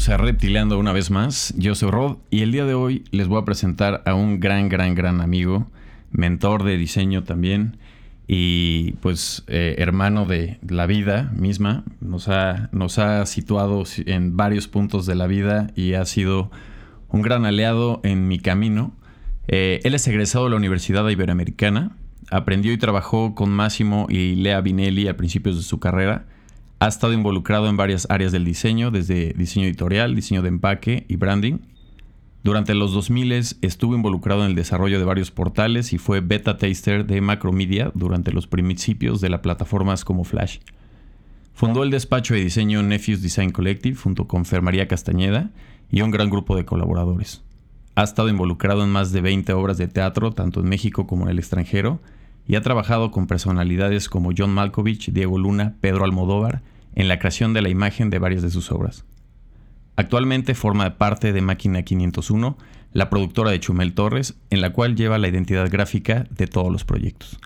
Bienvenidos a Reptileando una vez más. Yo soy Rod y el día de hoy les voy a presentar a un gran, gran, gran amigo, mentor de diseño también y pues eh, hermano de la vida misma. Nos ha, nos ha situado en varios puntos de la vida y ha sido un gran aliado en mi camino. Eh, él es egresado de la Universidad Iberoamericana, aprendió y trabajó con Máximo y Lea Vinelli a principios de su carrera ha estado involucrado en varias áreas del diseño, desde diseño editorial, diseño de empaque y branding. Durante los 2000 estuvo involucrado en el desarrollo de varios portales y fue beta taster de Macromedia durante los principios de las plataformas como Flash. Fundó el despacho de diseño Nephews Design Collective junto con Fer María Castañeda y un gran grupo de colaboradores. Ha estado involucrado en más de 20 obras de teatro, tanto en México como en el extranjero, y ha trabajado con personalidades como John Malkovich, Diego Luna, Pedro Almodóvar en la creación de la imagen de varias de sus obras. Actualmente forma parte de Máquina 501, la productora de Chumel Torres, en la cual lleva la identidad gráfica de todos los proyectos.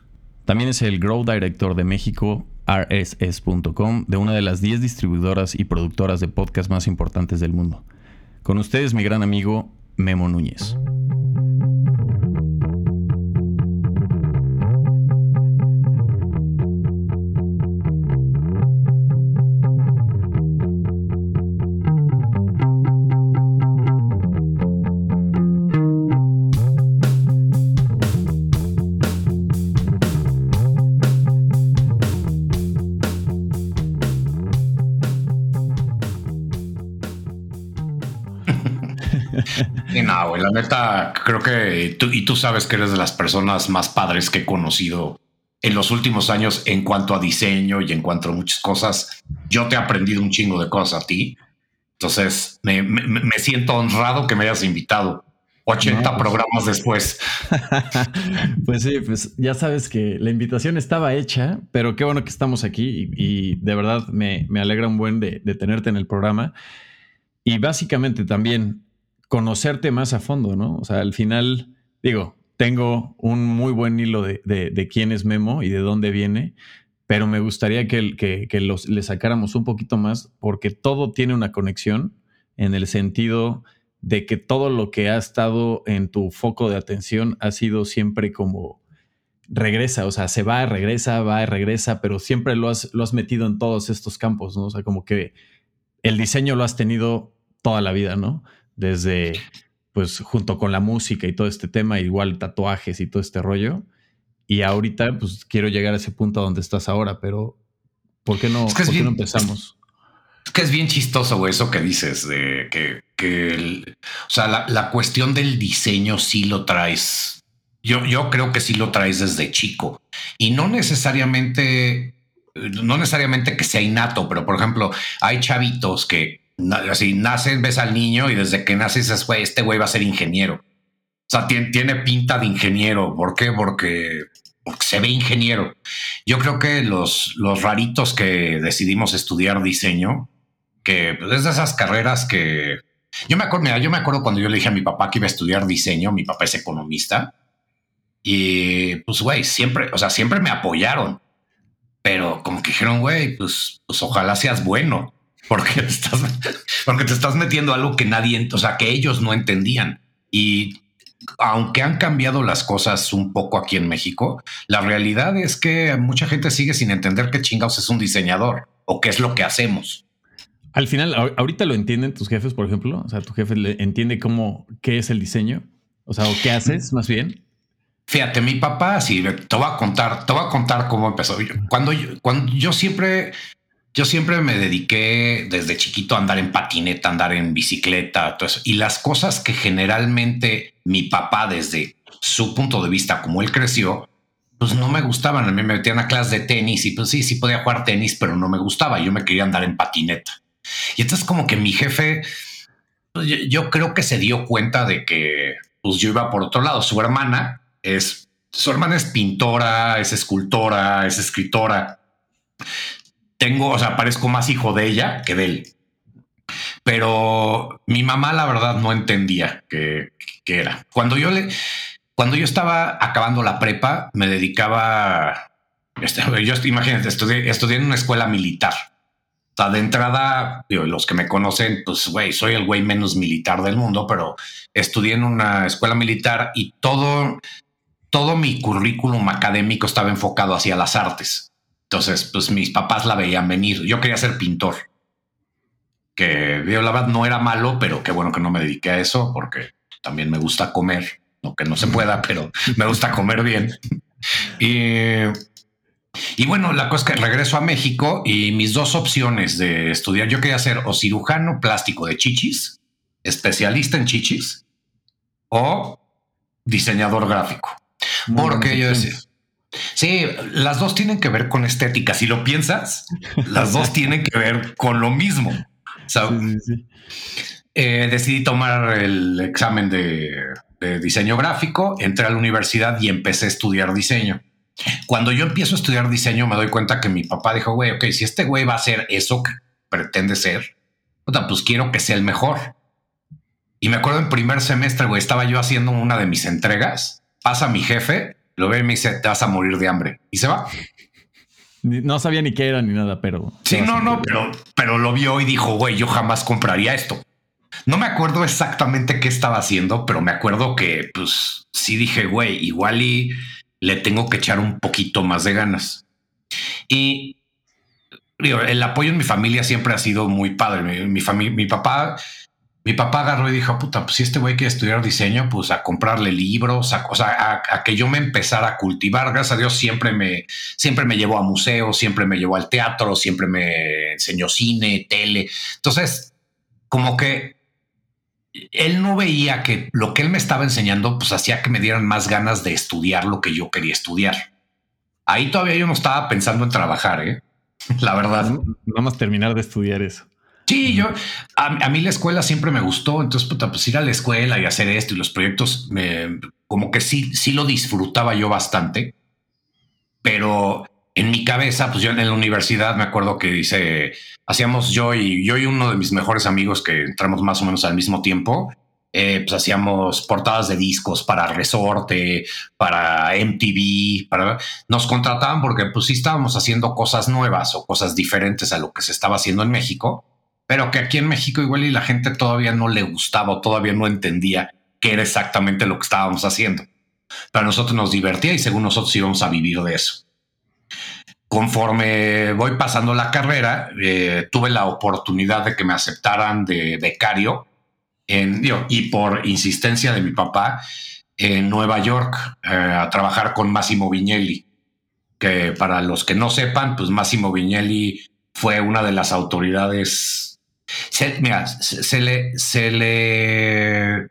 También es el Grow Director de México, rss.com, de una de las 10 distribuidoras y productoras de podcast más importantes del mundo. Con ustedes mi gran amigo Memo Núñez. Neta, creo que tú y tú sabes que eres de las personas más padres que he conocido en los últimos años en cuanto a diseño y en cuanto a muchas cosas. Yo te he aprendido un chingo de cosas a ti. Entonces me, siento honrado que me hayas invitado. 80 pues programas después. pues sí, pues ya sabes que la invitación estaba hecha, pero qué bueno que estamos aquí y, de verdad me, alegra un buen de, de tenerte en el programa. Y básicamente también conocerte más a fondo, ¿no? O sea, al final, digo, tengo un muy buen hilo de, quién es Memo y de dónde viene, pero me gustaría que, que, los, le sacáramos un poquito más porque todo tiene una conexión en el sentido de que todo lo que ha estado en tu foco de atención ha sido siempre como regresa, o sea, se va, regresa, va, regresa, pero siempre lo has, lo has metido en todos estos campos, ¿no? O sea, como que el diseño lo has tenido toda la vida, ¿no? Desde, pues, junto con la música y todo este tema, igual tatuajes y todo este rollo. Y ahorita, pues, quiero llegar a ese punto donde estás ahora, pero ¿por qué no, no empezamos? Es que es bien chistoso, güey, eso que dices, de que, que o sea, la, la, cuestión del diseño sí lo traes. Yo, yo creo que sí lo traes desde chico y no necesariamente, no necesariamente que sea innato, pero por ejemplo, hay chavitos que, así nacen, ves al niño y desde que nace dices, güey, este güey va a ser ingeniero. O sea, tiene, tiene pinta de ingeniero. ¿Por qué? Porque, porque, se ve ingeniero. Yo creo que los, los raritos que decidimos estudiar diseño, que pues, es de esas carreras que yo me acuerdo, yo me acuerdo cuando yo le dije a mi papá que iba a estudiar diseño, mi papá es economista y pues, güey, siempre, o sea, siempre me apoyaron, pero como que dijeron, güey, pues, pues ojalá seas bueno porque estás, porque te estás metiendo algo que nadie, o sea, que ellos no entendían. Y aunque han cambiado las cosas un poco aquí en México, la realidad es que mucha gente sigue sin entender qué chingados es un diseñador o qué es lo que hacemos. Al final, ahorita lo entienden tus jefes, por ejemplo. O sea, tu jefe entiende cómo, qué es el diseño. O sea, o qué haces más bien. Fíjate, mi papá, sí, te voy a contar, te voy a contar cómo empezó. Cuando cuando yo siempre yo siempre me dediqué desde chiquito a andar en patineta, andar en bicicleta, todo eso. Y las cosas que generalmente mi papá, desde su punto de vista, como él creció, pues no me gustaban. A mí me metían a clases de tenis y pues sí, sí podía jugar tenis, pero no me gustaba. Yo me quería andar en patineta. Y entonces como que mi jefe, pues yo, creo que se dio cuenta de que pues yo iba por otro lado. Su hermana es, su hermana es pintora, es escultora, es escritora tengo, o sea, parezco más hijo de ella que de él. Pero mi mamá, la verdad, no entendía qué, era. Cuando yo le, cuando yo estaba acabando la prepa, me dedicaba, este, yo imagínate, estudié, estudié en una escuela militar. O de entrada, los que me conocen, pues, güey, soy el güey menos militar del mundo, pero estudié en una escuela militar y todo, todo mi currículum académico estaba enfocado hacia las artes. Entonces, pues mis papás la veían venir. Yo quería ser pintor, que la verdad no era malo, pero qué bueno que no me dediqué a eso porque también me gusta comer, no que no se pueda, pero me gusta comer bien. Y y bueno, la cosa es que regreso a México y mis dos opciones de estudiar, yo quería ser o cirujano plástico de chichis, especialista en chichis, o diseñador gráfico. Porque yo decía, sí, las dos tienen que ver con estética. Si lo piensas, las dos tienen que ver con lo mismo. Eh, decidí tomar el examen de diseño gráfico, entré a la universidad y empecé a estudiar diseño. Cuando yo empiezo a estudiar diseño, me doy cuenta que mi papá dijo, güey, ok, si este güey va a ser eso que pretende ser, pues quiero que sea el mejor. Y me acuerdo en primer semestre, güey, estaba yo haciendo una de mis entregas, pasa mi jefe, lo ve y me dice, te vas a morir de hambre. Y se va. No sabía ni qué era ni nada, pero... Sí, no, no, pero, pero lo vio y dijo, güey, yo jamás compraría esto. No me acuerdo exactamente qué estaba haciendo, pero me acuerdo que, pues, sí dije, güey, igual y le tengo que echar un poquito más de ganas. Y el apoyo en mi familia siempre ha sido muy padre. Mi, familia, mi papá, mi papá agarró y dijo, puta, pues si este güey quiere estudiar diseño, pues a comprarle libros, a, o sea, a, que yo me empezara a cultivar. Gracias a Dios siempre me, siempre me llevó a museos, siempre me llevó al teatro, siempre me enseñó cine, tele. Entonces, como que él no veía que lo que él me estaba enseñando, pues hacía que me dieran más ganas de estudiar lo que yo quería estudiar. Ahí todavía yo no estaba pensando en trabajar, ¿eh? la verdad. Vamos a terminar de estudiar eso. Sí, yo, a, mí la escuela siempre me gustó, entonces, puta, pues ir a la escuela y hacer esto y los proyectos, me, como que sí, sí lo disfrutaba yo bastante, pero en mi cabeza, pues yo en la universidad me acuerdo que dice, hacíamos yo y yo y uno de mis mejores amigos que entramos más o menos al mismo tiempo, eh, pues hacíamos portadas de discos para Resorte, para MTV, para nos contrataban porque pues sí estábamos haciendo cosas nuevas o cosas diferentes a lo que se estaba haciendo en México, pero que aquí en México igual y la gente todavía no le gustaba o todavía no entendía qué era exactamente lo que estábamos haciendo. Pero nosotros nos divertía y según nosotros íbamos a vivir de eso conforme voy pasando la carrera, eh, tuve la oportunidad de que me aceptaran de becario y por insistencia de mi papá en Nueva York eh, a trabajar con Massimo Vignelli, que para los que no sepan, pues Massimo Vignelli fue una de las autoridades. Se, mira, se, le, se le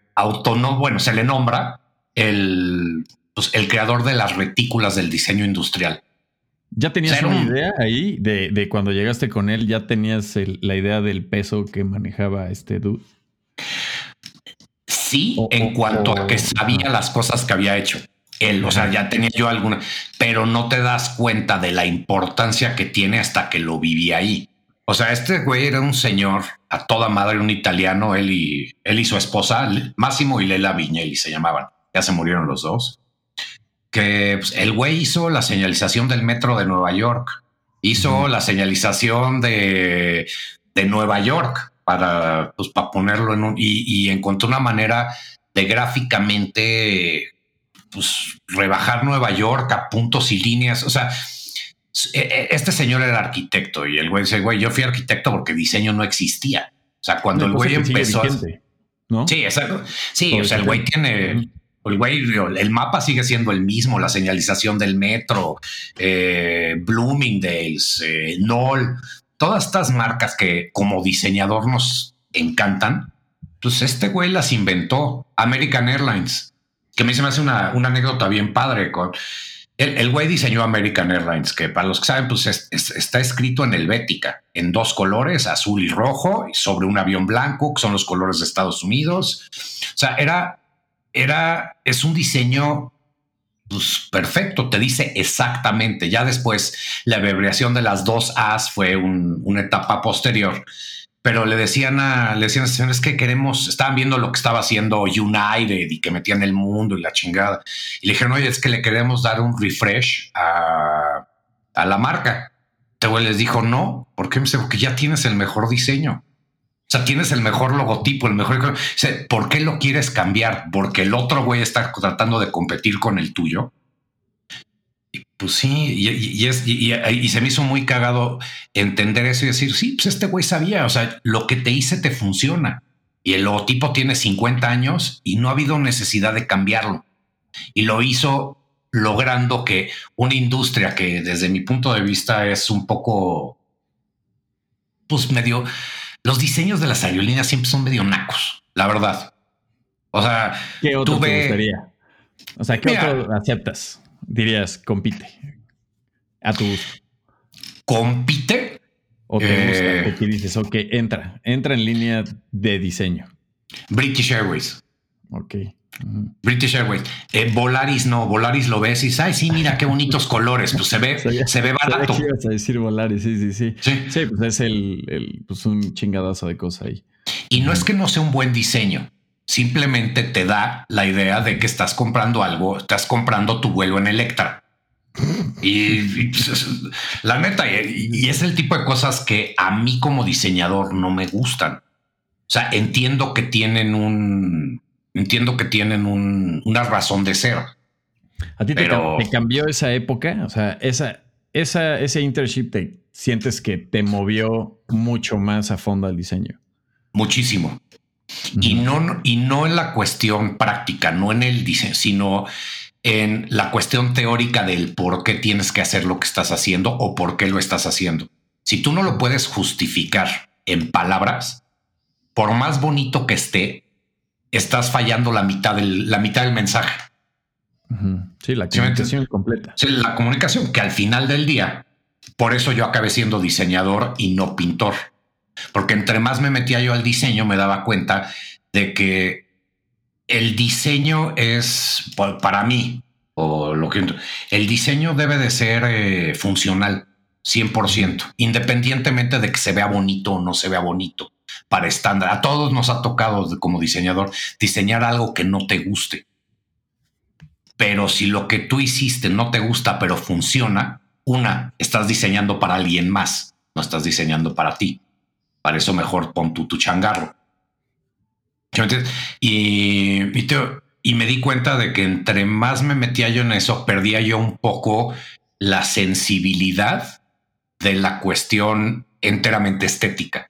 bueno, se le nombra el, pues, el creador de las retículas del diseño industrial. ¿Ya tenías una idea ahí de, cuando llegaste con él? ¿Ya tenías la idea del peso que manejaba este dude? Sí, en cuanto a que sabía las cosas que había hecho. Él, o sea, ya tenía yo alguna, pero no te das cuenta de la importancia que tiene hasta que lo viví ahí. O sea, este güey era un señor a toda madre, un italiano, él y, él y su esposa, Máximo y Lela Viñelli se llamaban. Ya se murieron los dos que pues, el güey hizo la señalización del metro de Nueva York, hizo la señalización de, de, Nueva York para, pues, para ponerlo en un y, encontró una manera de gráficamente pues, rebajar Nueva York a puntos y líneas. O sea, este señor era arquitecto y el güey dice, güey, yo fui arquitecto porque diseño no existía. O sea, cuando el güey empezó... ¿no? Sí, exacto. Sí, o sea, el güey tiene el güey, el mapa sigue siendo el mismo, la señalización del metro, eh, Bloomingdale's, eh, todas estas marcas que como diseñador nos encantan, pues este güey las inventó. American Airlines, que a mí se me hace una, anécdota bien padre. Con, el, güey diseñó American Airlines, que para los que saben, pues está escrito en helvética, en dos colores, azul y rojo, sobre un avión blanco, que son los colores de Estados Unidos. O sea, era era, es un diseño pues, perfecto, te dice exactamente. Ya después la abreviación de las dos A's fue una etapa posterior. Pero le decían a, le decían a señores que queremos, estaban viendo lo que estaba haciendo United y que metían el mundo y la chingada. Y le dijeron, oye, es que le queremos dar un refresh a, a la marca. Este güey les dijo no. ¿Por qué? Porque ya tienes el mejor diseño. O sea, tienes el mejor logotipo, el mejor. ¿Por qué lo quieres cambiar? Porque el otro güey está tratando de competir con el tuyo. Pues sí, y, es, y, se me hizo muy cagado entender eso y decir, sí, pues este güey sabía, o sea, lo que te hice te funciona. Y el logotipo tiene 50 años y no ha habido necesidad de cambiarlo. Y lo hizo logrando que una industria que desde mi punto de vista es un poco, pues medio, los diseños de las aerolíneas siempre son medio nacos, la verdad. O sea, ¿qué otro te gustaría? O sea, ¿qué otro aceptas? Dirías, compite a tu gusto. ¿Compite? O te gusta, eh, dices, ok, entra, entra en línea de diseño. British Airways. Ok. British Airways. Eh, Volaris no, Volaris lo ves y dices, ay, sí, mira qué bonitos colores. Pues se ve, se ve barato. ¿Qué ibas a decir Volaris? Sí, sí, sí. Sí, pues es el, pues un chingadazo de cosa ahí. Y no es que no sea un buen diseño. Simplemente te da la idea de que estás comprando algo, estás comprando tu vuelo en Electra. Y, pues, la neta, y es el tipo de cosas que a mí como diseñador no me gustan. O sea, entiendo que tienen un, entiendo que tienen una razón de ser. ¿A ti te, cambió esa época? O sea, esa, esa, ese internship te sientes que te movió mucho más a fondo al diseño. Muchísimo. Y no, y no en la cuestión práctica, no en el diseño, sino en la cuestión teórica del por qué tienes que hacer lo que estás haciendo o por qué lo estás haciendo. Si tú no lo puedes justificar en palabras, por más bonito que esté, estás fallando la mitad del, la mitad del mensaje. Sí, la comunicación completa. Sí, la comunicación, que al final del día, por eso yo acabé siendo diseñador y no pintor. Porque entre más me metía yo al diseño, me daba cuenta de que el diseño es, para mí, o lo que el diseño debe de ser eh, funcional, 100%, independientemente de que se vea bonito o no se vea bonito para estándar. A todos nos ha tocado como diseñador diseñar algo que no te guste. Pero si lo que tú hiciste no te gusta, pero funciona, una, estás diseñando para alguien más, no estás diseñando para ti. Para eso mejor pon tu, tu changarro. Y, y me di cuenta de que entre más me metía yo en eso, perdía yo un poco la sensibilidad de la cuestión enteramente estética.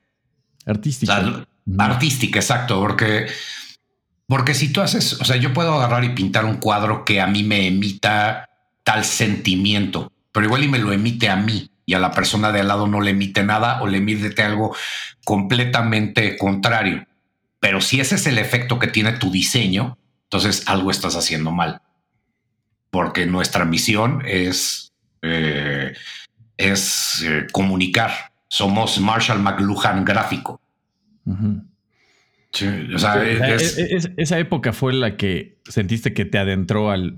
Artística. artística, exacto, porque, porque si tú haces, o sea, yo puedo agarrar y pintar un cuadro que a mí me emita tal sentimiento, pero igual y me lo emite a mí y a la persona de al lado no le emite nada o le emite algo completamente contrario. Pero si ese es el efecto que tiene tu diseño, entonces algo estás haciendo mal. Porque nuestra misión es, eh, es eh, comunicar, somos Marshall McLuhan gráfico. esa época fue la que sentiste que te adentró al,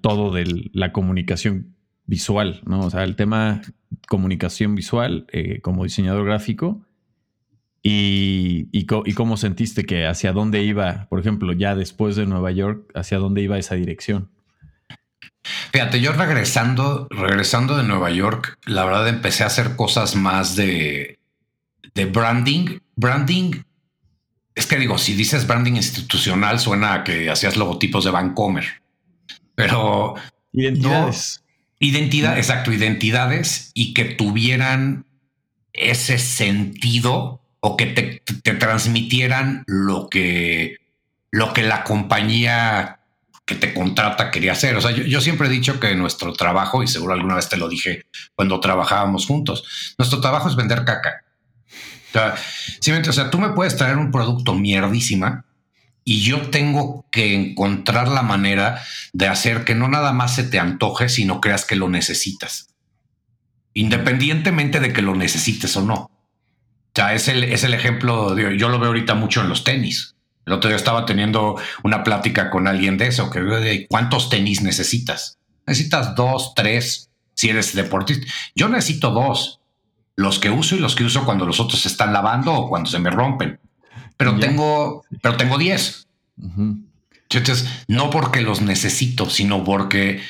todo de la comunicación visual, ¿no? O sea, el tema comunicación visual eh, como diseñador gráfico y, y, cómo sentiste que hacia dónde iba, por ejemplo, ya después de Nueva York, hacia dónde iba esa dirección. Fíjate, yo regresando, regresando de Nueva York, la verdad empecé a hacer cosas más de, de branding. Branding, es que digo, si dices branding institucional, suena a que hacías logotipos de Vancomer. Pero identidades. Identidad, exacto, identidades y que tuvieran ese sentido o que te, te transmitieran lo que, lo que la compañía que te contrata quería hacer. O sea, yo, siempre he dicho que nuestro trabajo, y seguro alguna vez te lo dije cuando trabajábamos juntos, nuestro trabajo es vender caca. O sea, o sea, tú me puedes traer un producto mierdísima y yo tengo que encontrar la manera de hacer que no nada más se te antoje, sino creas que lo necesitas. Independientemente de que lo necesites o no. O sea, es el, es el ejemplo, yo lo veo ahorita mucho en los tenis. El otro día estaba teniendo una plática con alguien de eso, que cuántos tenis necesitas. Necesitas dos, tres, si eres deportista. Yo necesito dos, los que uso y los que uso cuando los otros se están lavando o cuando se me rompen. Pero tengo, pero tengo diez. Entonces, no porque los necesito, sino porque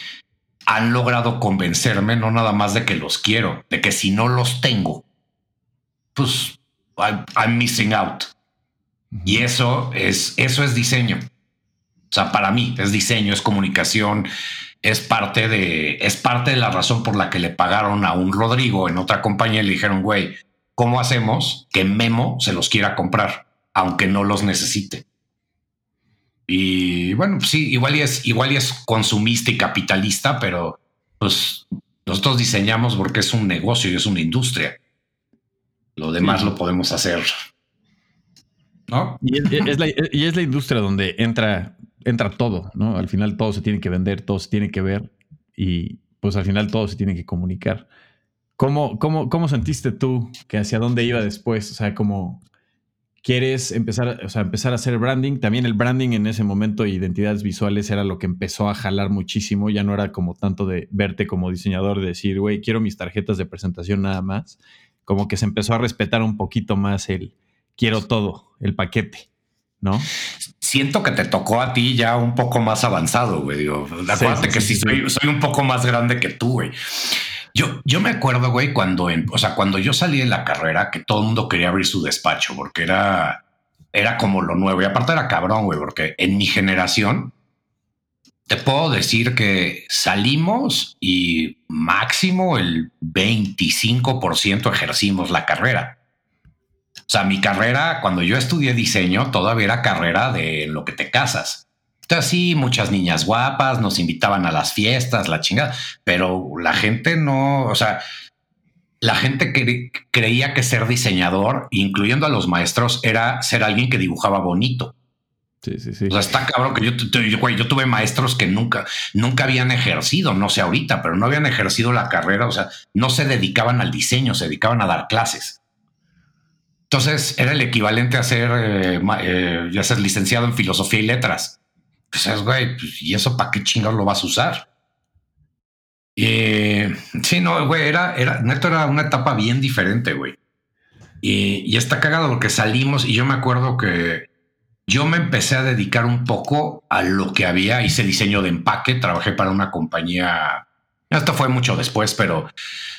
han logrado convencerme, no nada más de que los quiero, de que si no los tengo, pues I'm, missing out. Y eso es, eso es diseño. O sea, para mí es diseño, es comunicación, es parte de, es parte de la razón por la que le pagaron a un Rodrigo en otra compañía y le dijeron, güey, ¿cómo hacemos que Memo se los quiera comprar, aunque no los necesite? Y bueno, pues sí, igual y es, igual y es consumista y capitalista, pero pues nosotros diseñamos porque es un negocio y es una industria. Lo demás lo podemos hacer. ¿No? Y es, la, y es la industria donde entra, entra todo, ¿no? Al final todo se tiene que vender, todo se tiene que ver y pues al final todo se tiene que comunicar. ¿Cómo, cómo, cómo sentiste tú que hacia dónde iba después? O sea, como quieres empezar, o sea, empezar a hacer branding. También el branding en ese momento, identidades visuales, era lo que empezó a jalar muchísimo. Ya no era como tanto de verte como diseñador, de decir, güey, quiero mis tarjetas de presentación nada más. Como que se empezó a respetar un poquito más el quiero todo, el paquete, ¿no? Siento que te tocó a ti ya un poco más avanzado, güey. Digo, acuérdate que sí, soy, soy un poco más grande que tú, güey. Yo, yo me acuerdo, güey, cuando, o sea, cuando yo salí de la carrera, que todo el mundo quería abrir su despacho porque era, era como lo nuevo. Y aparte era cabrón, güey, porque en mi generación te puedo decir que salimos y máximo el 25% ejercimos la carrera. O sea, mi carrera, cuando yo estudié diseño, todavía era carrera de lo que te casas. Entonces sí, muchas niñas guapas nos invitaban a las fiestas, la chingada, pero la gente no, o sea, la gente creía que ser diseñador, incluyendo a los maestros, era ser alguien que dibujaba bonito. Sí, sí, sí. O sea, está cabrón que yo, yo, tuve maestros que nunca, nunca habían ejercido, no sé ahorita, pero no habían ejercido la carrera, o sea, no se dedicaban al diseño, se dedicaban a dar clases. Entonces era el equivalente a ser, eh, eh, ya ser licenciado en filosofía y letras. Pues es, güey, pues, ¿y eso para qué chingados lo vas a usar? Eh, sí, no, güey, era, era, neto era una etapa bien diferente, güey. Y, y está cagado porque salimos y yo me acuerdo que yo me empecé a dedicar un poco a lo que había, hice diseño de empaque, trabajé para una compañía, esto fue mucho después, pero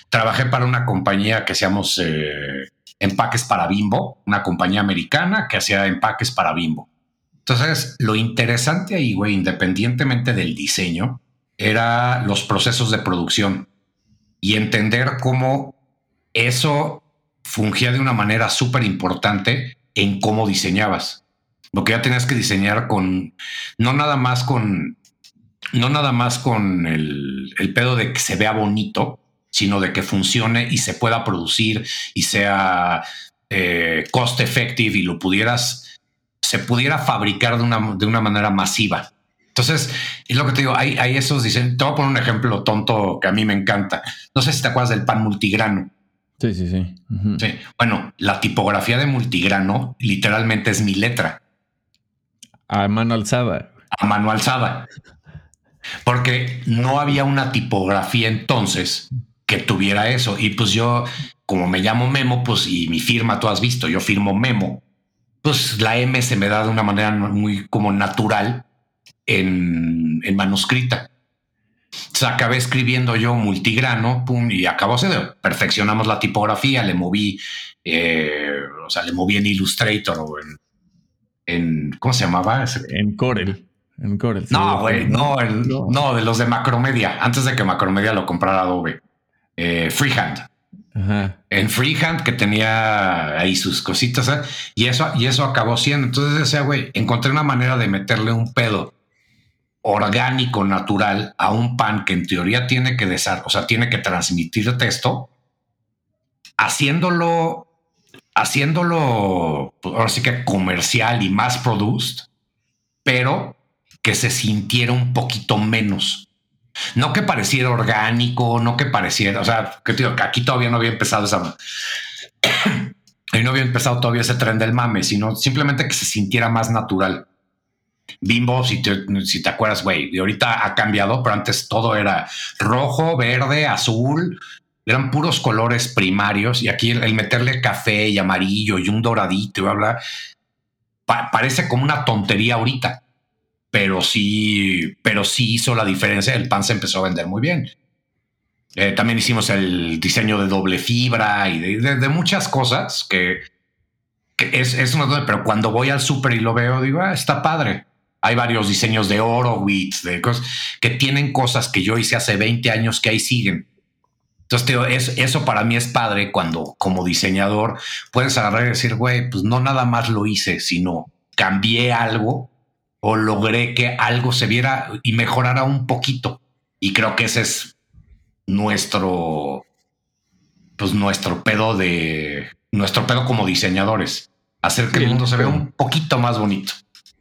trabajé para una compañía que hacíamos eh, empaques para Bimbo, una compañía americana que hacía empaques para Bimbo. Entonces, lo interesante ahí, güey, independientemente del diseño, era los procesos de producción y entender cómo eso fungía de una manera súper importante en cómo diseñabas. Porque ya tenías que diseñar con, no nada más con, no nada más con el, pedo de que se vea bonito, sino de que funcione y se pueda producir y sea eh, cost effective y lo pudieras se pudiera fabricar de una, de una manera masiva. Entonces, es lo que te digo, hay, hay esos dicen, te voy a poner un ejemplo tonto que a mí me encanta. No sé si te acuerdas del pan multigrano. Sí, sí, sí. sí. Bueno, la tipografía de multigrano literalmente es mi letra. A mano alzada. A mano alzada. Porque no había una tipografía entonces que tuviera eso. Y pues yo, como me llamo Memo, pues y mi firma, tú has visto, yo firmo Memo pues la M se me da de una manera muy como natural en, manuscrita. O acabé escribiendo yo multigrano, pum, y acabó se perfeccionamos la tipografía, le moví, eh, o sea, le moví en Illustrator o en, ¿cómo se llamaba? En Corel. En Corel. No, güey, no, no, de los de Macromedia, antes de que Macromedia lo comprara Adobe. Eh, freehand en freehand que tenía ahí sus cositas ¿eh? y eso y eso acabó siendo. Entonces decía güey encontré una manera de meterle un pedo orgánico natural a un pan que en teoría tiene que desar o sea tiene que transmitir texto haciéndolo haciéndolo pues, ahora sí que comercial y más produced pero que se sintiera un poquito menos no que pareciera orgánico, no que pareciera, o sea, que digo que aquí todavía no había empezado esa. y no había empezado todavía ese tren del mame, sino simplemente que se sintiera más natural. Bimbo, si te, si te acuerdas, güey, de ahorita ha cambiado, pero antes todo era rojo, verde, azul, eran puros colores primarios y aquí el, meterle café y amarillo y un doradito y bla, bla, parece como una tontería ahorita pero sí, pero sí hizo la diferencia. El pan se empezó a vender muy bien. Eh, también hicimos el diseño de doble fibra y de, muchas cosas que, es, es una, pero cuando voy al súper y lo veo, digo, ah, está padre. Hay varios diseños de oro, de cosas que tienen cosas que yo hice hace 20 años que ahí siguen. Entonces, eso para mí es padre cuando como diseñador puedes agarrar y decir, güey, pues no nada más lo hice, sino cambié algo o logré que algo se viera y mejorara un poquito. Y creo que ese es nuestro, pues nuestro pedo de, nuestro pedo como diseñadores. Hacer que el mundo se vea un poquito más bonito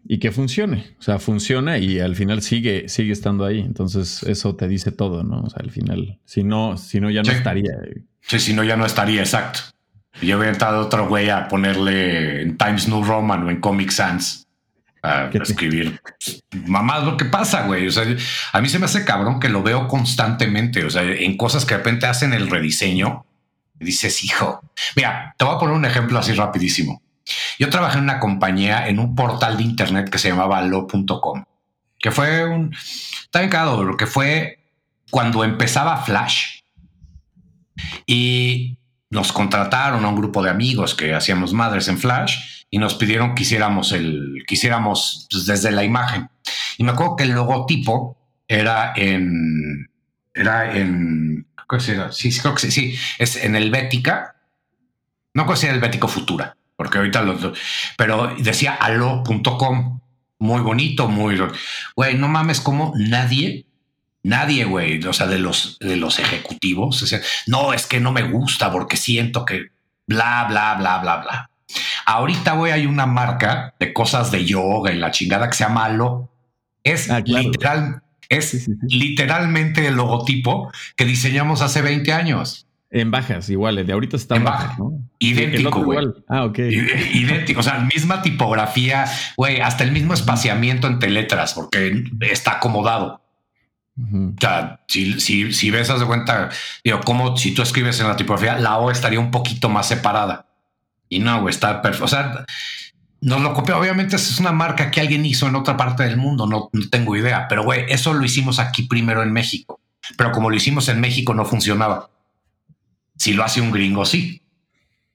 y que funcione. O sea, funciona y al final sigue, sigue estando ahí. Entonces, eso te dice todo, ¿no? O sea, al final, si no, si no, ya no estaría. Sí, si no, ya no estaría, exacto. Yo hubiera estado otro güey a ponerle en Times New Roman o en Comic Sans a escribir mamás lo que pasa, güey. O sea, a mí se me hace cabrón que lo veo constantemente. O sea, en cosas que de repente hacen el rediseño. Dices, hijo, mira, te voy a poner un ejemplo así rapidísimo. Yo trabajé en una compañía, en un portal de internet que se llamaba lo.com, que fue un, está bien lo que fue cuando empezaba Flash. Y nos contrataron a un grupo de amigos que hacíamos madres en Flash y nos pidieron que hiciéramos el, que hiciéramos pues, desde la imagen. Y me acuerdo que el logotipo era en, era en, ¿qué Sí, creo que sí, sí, es en el Bética. No creo que sea el Bético Futura porque ahorita los, pero decía alo.com, muy bonito, muy, güey, no mames, como nadie, nadie, güey, o sea, de los, de los ejecutivos, no, es que no me gusta porque siento que bla, bla, bla, bla, bla. Ahorita, güey, hay una marca de cosas de yoga y la chingada que se llama Alo. Es ah, literal, es literalmente el logotipo que diseñamos hace 20 años. En bajas, igual, de ahorita está en bajas, ¿no? Idéntico, güey. Ah, ok. Idéntico, o sea, misma tipografía, güey, hasta el mismo espaciamiento entre letras, porque está acomodado. O sea, si, si, si ves, haz de cuenta, digo, como si tú escribes en la tipografía, la O estaría un poquito más separada. Y no, güey, está perfecto. O sea, nos lo copió. Obviamente, es una marca que alguien hizo en otra parte del mundo, no, no tengo idea, pero güey, eso lo hicimos aquí primero en México. Pero como lo hicimos en México, no funcionaba. Si lo hace un gringo, sí.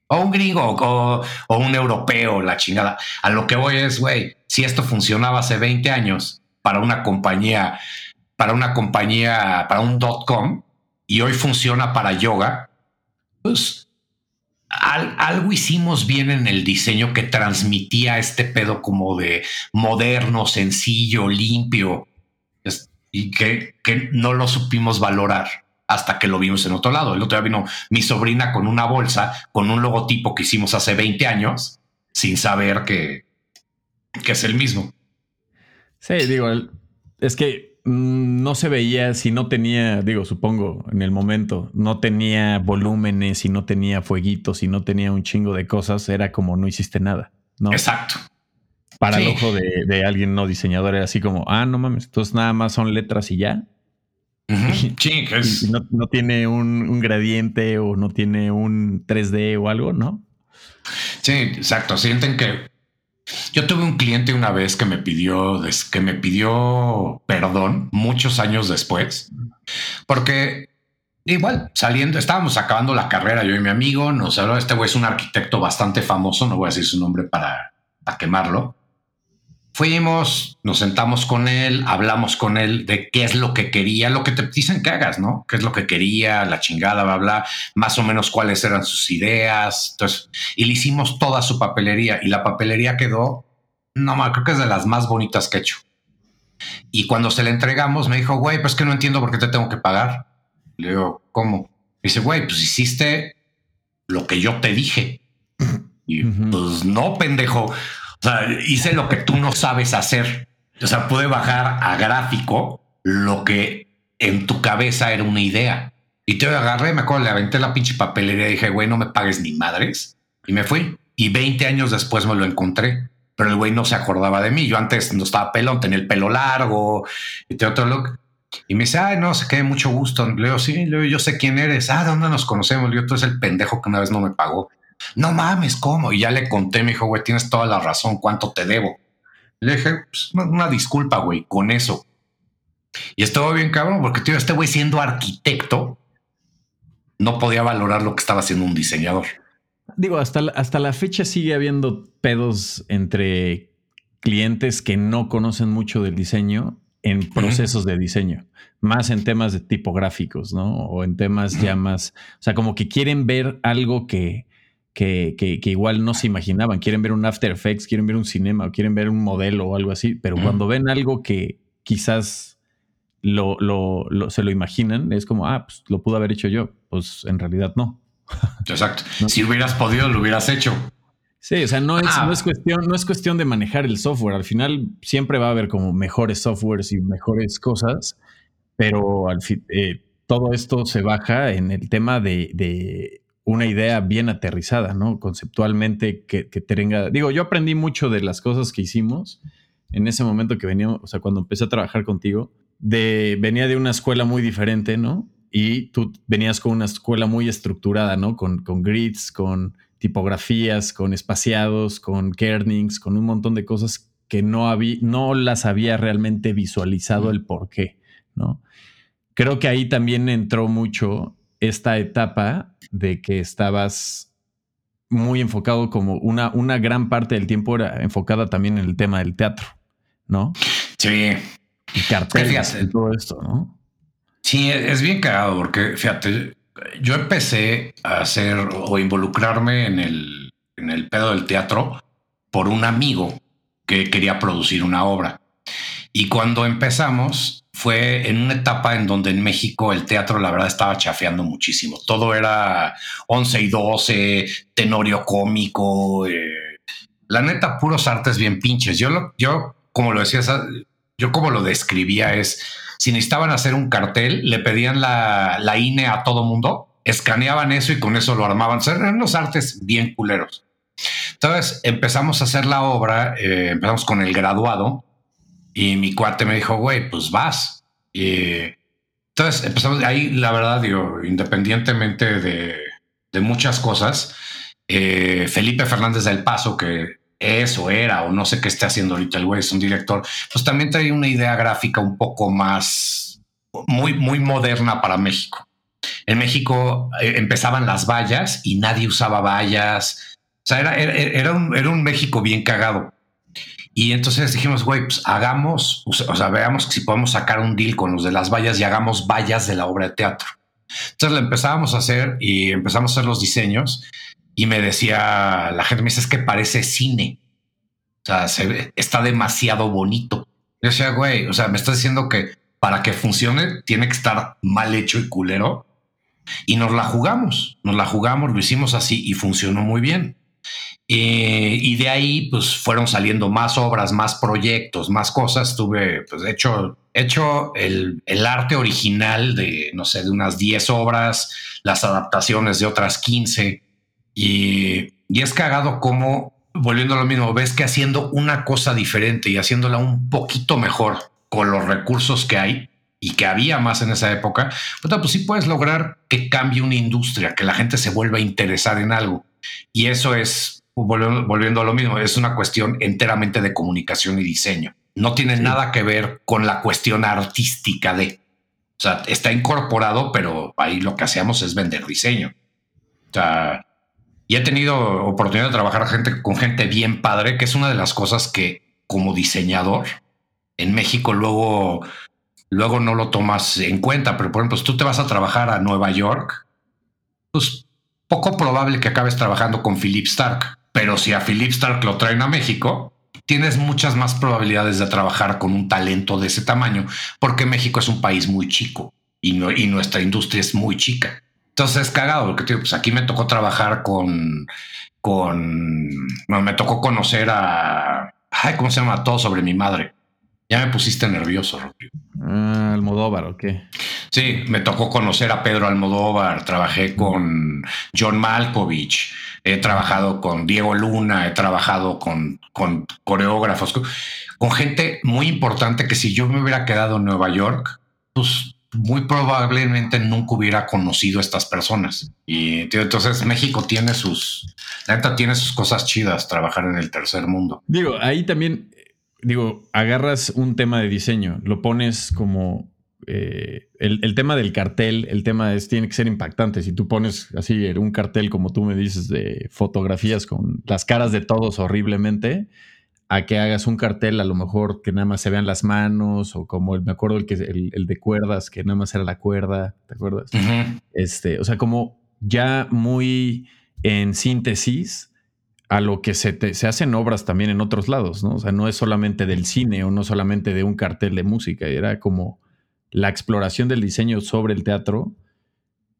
O un gringo o, un europeo, la chingada. A lo que voy es, güey, si esto funcionaba hace 20 años para una compañía, para una compañía, para un dot com, y hoy funciona para yoga, pues algo hicimos bien en el diseño que transmitía este pedo como de moderno, sencillo, limpio, y que, que no lo supimos valorar hasta que lo vimos en otro lado. El otro día vino mi sobrina con una bolsa, con un logotipo que hicimos hace 20 años, sin saber que, que es el mismo. Sí, digo, es que no se veía si no tenía, digo, supongo, en el momento, no tenía volúmenes, si no tenía fueguitos, si no tenía un chingo de cosas, era como no hiciste nada. ¿no? Exacto. Para el ojo de, de, alguien no diseñador era así como, ah, no mames, entonces nada más son letras y ya. Sí, no, tiene un, gradiente o no tiene un 3D o algo, ¿no? Sí, exacto. Sienten que yo tuve un cliente una vez que me pidió que me pidió perdón muchos años después, porque igual saliendo, estábamos acabando la carrera yo y mi amigo, nos habló, este güey es un arquitecto bastante famoso, no voy a decir su nombre para, para quemarlo. Fuimos, nos sentamos con él, hablamos con él de qué es lo que quería, lo que te dicen que hagas, ¿no? ¿Qué es lo que quería, la chingada, bla, bla, más o menos cuáles eran sus ideas. Entonces, y le hicimos toda su papelería y la papelería quedó, no, creo que es de las más bonitas que he hecho. Y cuando se le entregamos, me dijo, güey, pues que no entiendo por qué te tengo que pagar. Le digo, ¿cómo? dice, güey, pues hiciste lo que yo te dije. Y pues no, pendejo. O sea, hice lo que tú no sabes hacer. O sea, pude bajar a gráfico lo que en tu cabeza era una idea. Y te agarré, me acuerdo, le aventé la pinche papelería y dije, güey, no me pagues ni madres. Y me fui. Y 20 años después me lo encontré. Pero el güey no se acordaba de mí. Yo antes no estaba pelón, tenía el pelo largo y tenía otro look. Y me dice, ay, no sé qué, mucho gusto. Le digo, sí, yo sé quién eres. Ah, ¿dónde nos conocemos? Le digo, tú eres el pendejo que una vez no me pagó. No mames, ¿cómo? Y ya le conté, me dijo, güey, tienes toda la razón, ¿cuánto te debo? Le dije, pues, una, disculpa, güey, con eso. Y estuvo bien cabrón, porque tío, este güey siendo arquitecto, no podía valorar lo que estaba haciendo un diseñador. Digo, hasta hasta la fecha sigue habiendo pedos entre clientes que no conocen mucho del diseño en procesos de diseño, más en temas de tipográficos, ¿no? O en temas ya más, o sea, como que quieren ver algo que, que, que, igual no se imaginaban, quieren ver un After Effects, quieren ver un cinema quieren ver un modelo o algo así, pero cuando ven algo que quizás lo, lo, se lo imaginan, es como, ah, pues lo pudo haber hecho yo, pues en realidad no. Exacto. Si hubieras podido, lo hubieras hecho. Sí, o sea, no es, no es, ah. cuestión, no es cuestión de manejar el software. Al final siempre va a haber como mejores softwares y mejores cosas, pero al fin, eh, todo esto se baja en el tema de, una idea bien aterrizada, ¿no? Conceptualmente que, que, tenga. Digo, yo aprendí mucho de las cosas que hicimos en ese momento que venía, o sea, cuando empecé a trabajar contigo, de, venía de una escuela muy diferente, ¿no? Y tú venías con una escuela muy estructurada, ¿no? Con, con grids, con tipografías, con espaciados, con kernings, con un montón de cosas que no, había, no las había realmente visualizado el por qué, ¿no? Creo que ahí también entró mucho esta etapa de que estabas muy enfocado como una, una gran parte del tiempo era enfocada también en el tema del teatro, ¿no? Sí. Y carteles y todo esto, ¿no? Sí, es bien cagado porque, fíjate, yo empecé a hacer o involucrarme en el, en el pedo del teatro por un amigo que quería producir una obra. Y cuando empezamos fue en una etapa en donde en México el teatro la verdad estaba chafeando muchísimo. Todo era 11 y 12, tenorio cómico, eh, la neta puros artes bien pinches. Yo, yo como lo decía, yo como lo describía es si necesitaban hacer un cartel, le pedían la, la INE a todo mundo, escaneaban eso y con eso lo armaban. eran los artes bien culeros. Entonces empezamos a hacer la obra, eh, empezamos con el graduado y mi cuate me dijo, güey, pues vas. Y entonces empezamos ahí, la verdad, digo, independientemente de, muchas cosas, eh, Felipe Fernández del Paso, que eso era o no sé qué esté haciendo ahorita el güey, es un director, pues también trae una idea gráfica un poco más, muy, muy moderna para México. En México eh, empezaban las vallas y nadie usaba vallas. O sea, era, era un México bien cagado. Y entonces dijimos, güey, pues hagamos, o sea, veamos si podemos sacar un deal con los de las vallas y hagamos vallas de la obra de teatro. Entonces lo empezábamos a hacer y empezamos a hacer los diseños y me decía, la gente me dice, es que parece cine. O sea, se está demasiado bonito. Yo decía, güey, o sea, me estás diciendo que para que funcione tiene que estar mal hecho y culero. Y nos la jugamos, nos la jugamos, lo hicimos así y funcionó muy bien. Eh, y de ahí, pues fueron saliendo más obras, más proyectos, más cosas. Tuve, pues, hecho, hecho el, el arte original de, no sé, de unas 10 obras, las adaptaciones de otras 15. Y, es cagado como, volviendo a lo mismo, ves que haciendo una cosa diferente y haciéndola un poquito mejor con los recursos que hay y que había más en esa época, pues, pues sí puedes lograr que cambie una industria, que la gente se vuelva a interesar en algo. Y eso es, volviendo a lo mismo, es una cuestión enteramente de comunicación y diseño. No tiene nada que ver con la cuestión artística de, o sea, está incorporado, pero ahí lo que hacemos es vender diseño. O sea, y he tenido oportunidad de trabajar gente, con gente bien padre, que es una de las cosas que como diseñador en México luego, luego no lo tomas en cuenta. Pero por ejemplo, si tú te vas a trabajar a Nueva York, pues poco probable que acabes trabajando con Philip Stark. Pero si a Philip Stark lo traen a México, tienes muchas más probabilidades de trabajar con un talento de ese tamaño, porque México es un país muy chico y, y nuestra industria es muy chica. Entonces es cagado, porque pues aquí me tocó trabajar con, con, me tocó conocer a, ay, ¿cómo se llama? Todo sobre mi madre. Ya me pusiste nervioso, Ah, Almodóvar, ¿o qué? Sí, me tocó conocer a Pedro Almodóvar, trabajé con John Malkovich, he trabajado con Diego Luna, he trabajado con, con coreógrafos, con gente muy importante que si yo me hubiera quedado en Nueva York, pues muy probablemente nunca hubiera conocido a estas personas. Y entonces México tiene sus, neta tiene sus cosas chidas trabajar en el tercer mundo. Digo, ahí también digo, agarras un tema de diseño, lo pones como eh, el, tema del cartel, el tema es, tiene que ser impactante. Si tú pones así un cartel, como tú me dices, de fotografías con las caras de todos horriblemente, a que hagas un cartel a lo mejor que nada más se vean las manos, o como el, me acuerdo el, que, el, de cuerdas, que nada más era la cuerda, ¿te acuerdas? este, o sea, como ya muy en síntesis a lo que se, se hacen obras también en otros lados, ¿no? O sea, no es solamente del cine o no solamente de un cartel de música, era como la exploración del diseño sobre el teatro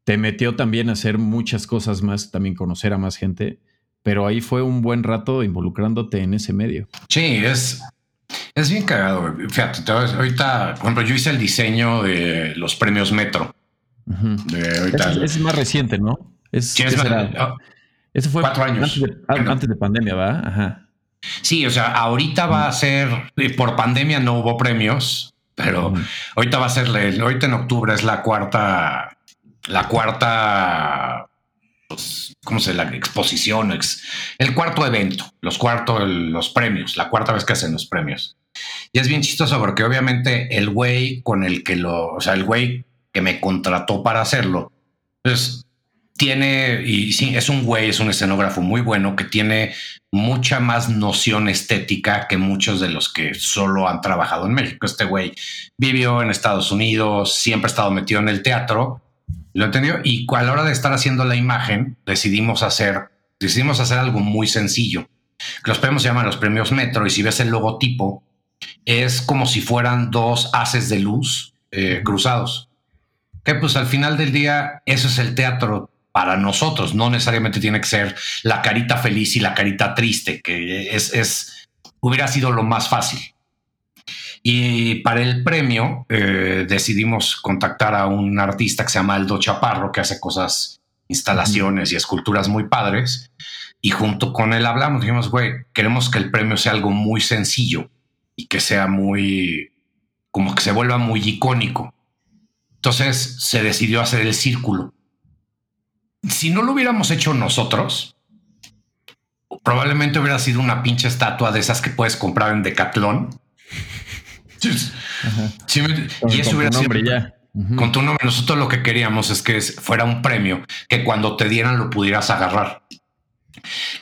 te metió también a hacer muchas cosas más, también conocer a más gente, pero ahí fue un buen rato involucrando-te en ese medio. Sí, es, es bien cagado. Fíjate, ahorita, por ejemplo, yo hice el diseño de los premios Metro. es, más reciente, ¿no? Es, sí, ese fue cuatro años. Antes de, pandemia, ¿va? Ajá. Sí, o sea, ahorita va a ser, por pandemia no hubo premios, pero ahorita va a ser, ahorita en octubre es la cuarta, la cuarta, pues, ¿cómo se la exposición? el cuarto evento, los cuartos, los premios, la cuarta vez que hacen los premios. Y es bien chistoso porque obviamente el güey con el que lo, o sea, el güey que me contrató para hacerlo, pues tiene, y sí, es un güey, es un escenógrafo muy bueno que tiene mucha más noción estética que muchos de los que solo han trabajado en México. Este güey vivió en Estados Unidos, siempre ha estado metido en el teatro, lo entendió, y a la hora de estar haciendo la imagen, decidimos hacer, decidimos hacer algo muy sencillo. Los premios se llaman los premios Metro, y si ves el logotipo, es como si fueran dos haces de luz eh, cruzados. Que pues al final del día, eso es el teatro para nosotros. No necesariamente tiene que ser la carita feliz y la carita triste, que es, hubiera sido lo más fácil. Y para el premio eh, decidimos contactar a un artista que se llama Aldo Chaparro, que hace cosas, instalaciones y esculturas muy padres. Y junto con él hablamos, dijimos, güey, queremos que el premio sea algo muy sencillo y que sea muy, como que se vuelva muy icónico. Entonces se decidió hacer el círculo si no lo hubiéramos hecho nosotros, probablemente hubiera sido una pinche estatua de esas que puedes comprar en Decathlon. y eso hubiera sido ya. con tu nombre. Nosotros lo que queríamos es que fuera un premio que cuando te dieran lo pudieras agarrar.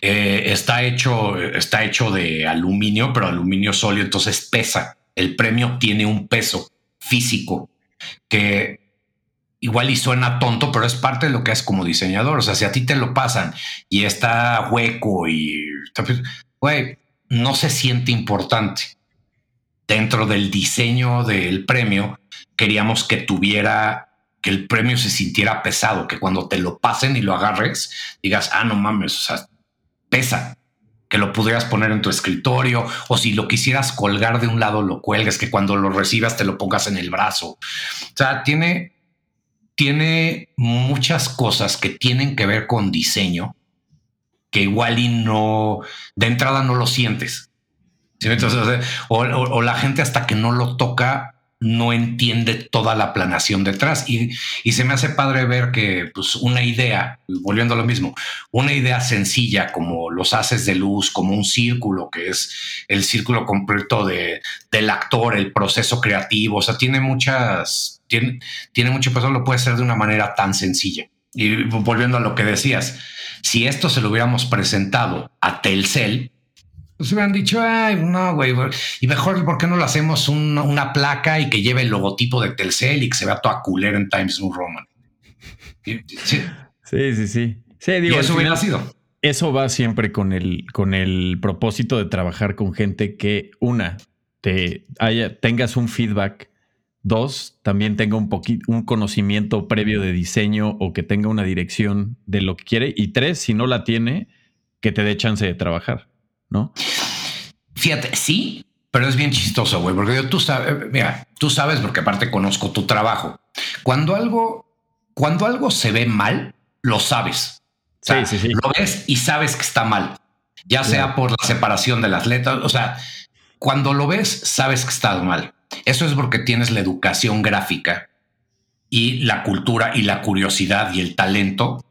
Eh, está hecho, está hecho de aluminio, pero aluminio sólido, entonces pesa. El premio tiene un peso físico que igual y suena tonto, pero es parte de lo que es como diseñador. O sea, si a ti te lo pasan y está hueco y, güey, no se siente importante. Dentro del diseño del premio, queríamos que tuviera, que el premio se sintiera pesado, que cuando te lo pasen y lo agarres, digas, ah, no mames, o sea, pesa. Que lo pudieras poner en tu escritorio o si lo quisieras colgar de un lado, lo cuelgues, que cuando lo recibas te lo pongas en el brazo. O sea, tiene tiene muchas cosas que tienen que ver con diseño que igual y no, de entrada no lo sientes. o, la gente hasta que no lo toca no entiende toda la planación detrás y, se me hace padre ver que pues una idea, volviendo a lo mismo, una idea sencilla como los haces de luz, como un círculo que es el círculo completo de, del actor, el proceso creativo, o sea, tiene muchas tiene, mucho peso, lo puede hacer de una manera tan sencilla. Y volviendo a lo que decías, si esto se lo hubiéramos presentado a Telcel, pues hubieran dicho, ay, no, güey, y mejor, ¿por qué no lo hacemos una placa y que lleve el logotipo de Telcel y que se vea toda culera en Times New Roman? Sí, sí, sí. sí. digo, eso hubiera sido. Eso va siempre con el, con el propósito de trabajar con gente que, una, te haya, tengas un feedback Dos, también tenga un poquito, un conocimiento previo de diseño o que tenga una dirección de lo que quiere. Y tres, si no la tiene, que te dé chance de trabajar, ¿no? Fíjate, sí, pero es bien chistoso, güey, porque tú sabes, mira, tú sabes, porque aparte conozco tu trabajo. Cuando algo, cuando algo se ve mal, lo sabes. sí, sí, sí. Lo ves y sabes que está mal, ya sea por la separación de las letras. O sea, cuando lo ves, sabes que está mal. Eso es porque tienes la educación gráfica y la cultura y la curiosidad y el talento.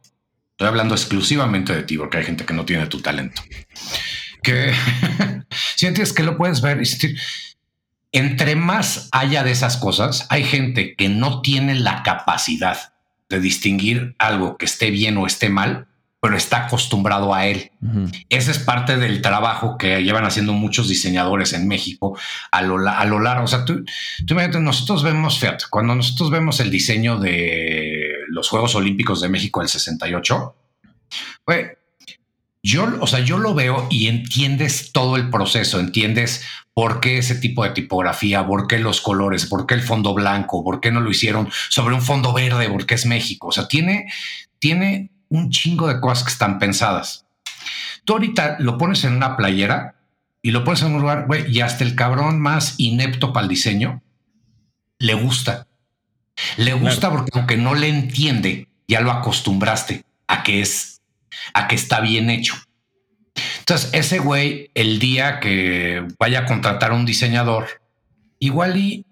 Estoy hablando exclusivamente de ti porque hay gente que no tiene tu talento. que sientes que lo puedes ver. Entre más haya de esas cosas, hay gente que no tiene la capacidad de distinguir algo que esté bien o esté mal, pero está acostumbrado a él. Ese es parte del trabajo que llevan haciendo muchos diseñadores en México a lo, a lo largo. O sea, tú, tú nosotros vemos, fíjate, cuando nosotros vemos el diseño de los Juegos Olímpicos de México del 68, yo, o sea, yo lo veo y entiendes todo el proceso, entiendes por qué ese tipo de tipografía, por qué los colores, por qué el fondo blanco, por qué no lo hicieron sobre un fondo verde, porque es México. O sea, tiene, tiene un chingo de cosas que están pensadas. Tú ahorita lo pones en una playera y lo pones en un lugar, güey, y hasta el cabrón más inepto para el diseño le gusta. Le gusta porque aunque no le entiende, ya lo acostumbraste a que es, a que está bien hecho. Entonces, ese güey, el día que vaya a contratar a un diseñador, igual y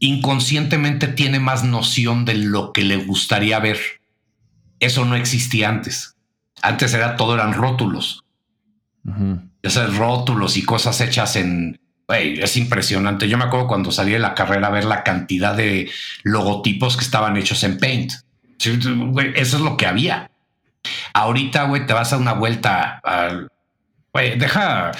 inconscientemente tiene más noción de lo que le gustaría ver eso no existía antes. Antes era todo eran rótulos. Esos rótulos y cosas hechas en. es impresionante. Yo me acuerdo cuando salí de la carrera a ver la cantidad de logotipos que estaban hechos en Paint. eso es lo que había. Ahorita, güey, te vas a una vuelta. Güey, deja,